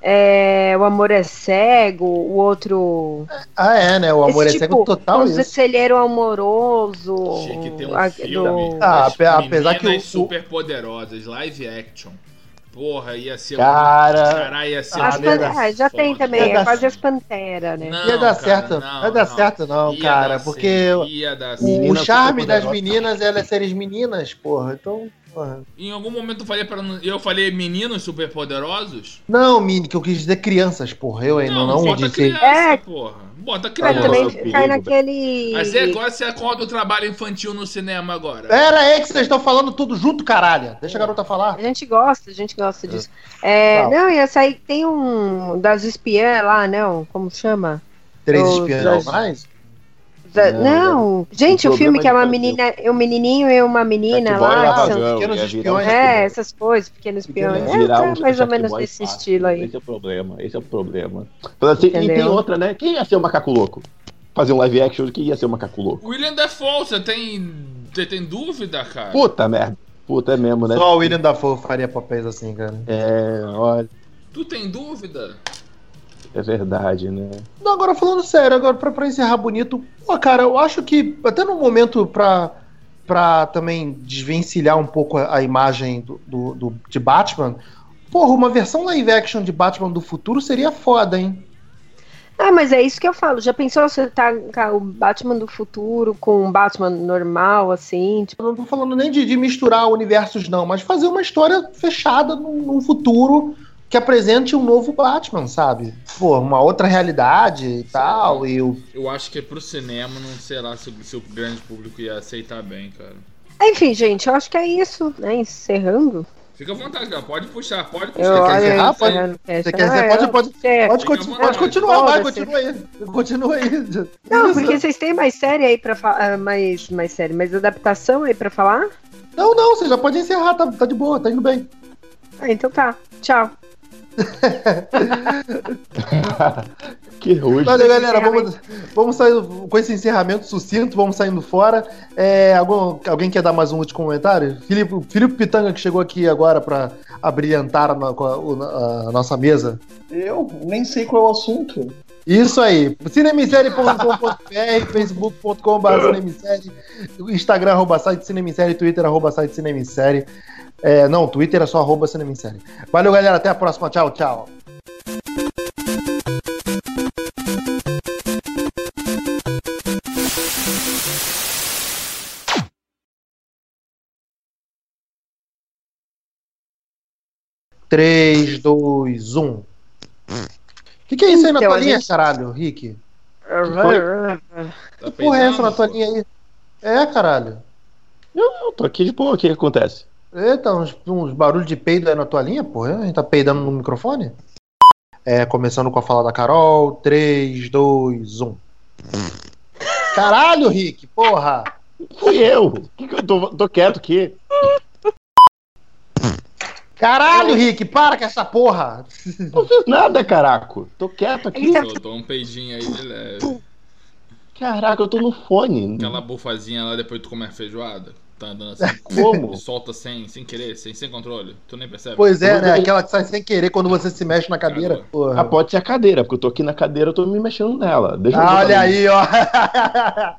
é, O Amor é Cego, o outro. Ah, é, né? O amor esse, é cego total isso. Conselheiro Amoroso. Tinha que ter um a- filme. do- Ah, das ape- apesar que o- super poderosas, live action. Porra, ia ser. Cara, Caralho, ia ser. As Ah, muito pan- merda. ah, já tem também, Ia é dar- quase as Panteras, né? Não, Ia dar cara, certo, não, não ia dar não. certo não, Ia cara, dar porque certo, ia dar o, o charme das meninas é elas serem meninas, porra. Então, porra. Em algum momento eu falei para eu falei meninos super poderosos? Não, mini, que eu quis dizer crianças, porra. Eu ainda não, bota disse. criança, É. porra. Bota Mas criança. também cai naquele. Mas é agora você acorda o trabalho infantil no cinema agora. Pera aí que vocês estão falando tudo junto, caralho. Deixa a garota falar. A gente gosta, a gente gosta disso. É, não, ia sair. Tem um das espiãs lá, não? Como chama? Três espiãs das- normais? Da- Não, não, gente, o o filme problema que é uma menina, um menininho e uma menina lá. que são- pequenos ia virar espiões. um É, essas coisas, pequenos espiões. É, tá um mais ou menos desse fácil. estilo aí. Esse é o problema, esse é o problema. Mas, assim, e tem outra, né? Quem ia ser o macaco louco? Fazer um live action, quem ia ser o macaco louco? William Dafoe, você tem, você tem dúvida, cara? Puta merda. Puta é mesmo, né? Só o William Dafoe faria papéis assim, cara. É, olha, Tu tem dúvida? É verdade, né? Não, agora falando sério, agora pra, pra encerrar bonito, pô, cara, eu acho que até no momento pra, pra também desvencilhar um pouco a, a imagem do, do, do- de Batman, porra, uma versão live action de Batman do futuro seria foda, hein? Ah, mas é isso que eu falo. Já pensou você tá com o Batman do futuro com um Batman normal, assim? Tipo, Eu não tô falando nem de, de misturar universos, não, mas fazer uma história fechada num, num futuro que apresente um novo Batman, sabe? Pô, uma outra realidade e tal, e o Eu acho que pro cinema não sei lá se, se o grande público ia aceitar bem, cara. Enfim, gente, eu acho que é isso, né? Encerrando. Fica à vontade, cara. Pode puxar, pode Eu puxar. quer olha, encerrar? Pode- o. Você quer dizer, é, pode, pode, é. pode, continu- vontade. pode continuar, vai, continua aí. Continua aí. Não, porque vocês têm mais série aí pra falar. Mais, mais série, mais adaptação aí pra falar? Não, não, você já pode encerrar, tá, tá de boa, tá indo bem. Ah, então tá. Tchau. Que ruim. Valeu, galera. Vamos, vamos sair com esse encerramento sucinto, vamos saindo fora. É, algum- alguém quer dar mais um último comentário? Filipe, Filipe Pitanga, que chegou aqui agora pra abrilhantar a, a- a nossa mesa. Eu nem sei qual é o assunto. Isso aí. cinemissérie.com.br, facebook.com.br cinemissérie, Instagram, arroba site cinemissérie, Twitter, arroba site cinemissérie. É, não, Twitter é só arroba cinemissérie. Valeu, galera. Até a próxima. Tchau, tchau. Três, dois, um. O que, que é isso aí na Então, tua a linha, gente- caralho, Rick? Tá Que porra é essa na tua linha aí? É, caralho. Eu tô aqui de boa, o que que acontece? Eita, uns, uns barulhos de peido aí na tua linha, porra. A gente tá peidando no microfone? É, começando com a fala da Carol. 3, 2, 1. Caralho, Rick, porra! Fui eu! Que que eu tô, tô quieto aqui. Caralho, Rick, para com essa porra! Não fiz nada, caraco. Tô quieto aqui. Soltou um peidinho aí de leve. Caraca, eu tô no fone. Aquela bufazinha lá depois de comer feijoada. Tá andando assim. Como? E solta sem, sem querer, sem, sem controle. Tu nem percebe. Pois é, né? Aquela que sai sem querer quando você se mexe na cadeira. Ah, pode ser a cadeira, porque eu tô aqui na cadeira, eu tô me mexendo nela. Deixa Ah, olha aí, ó.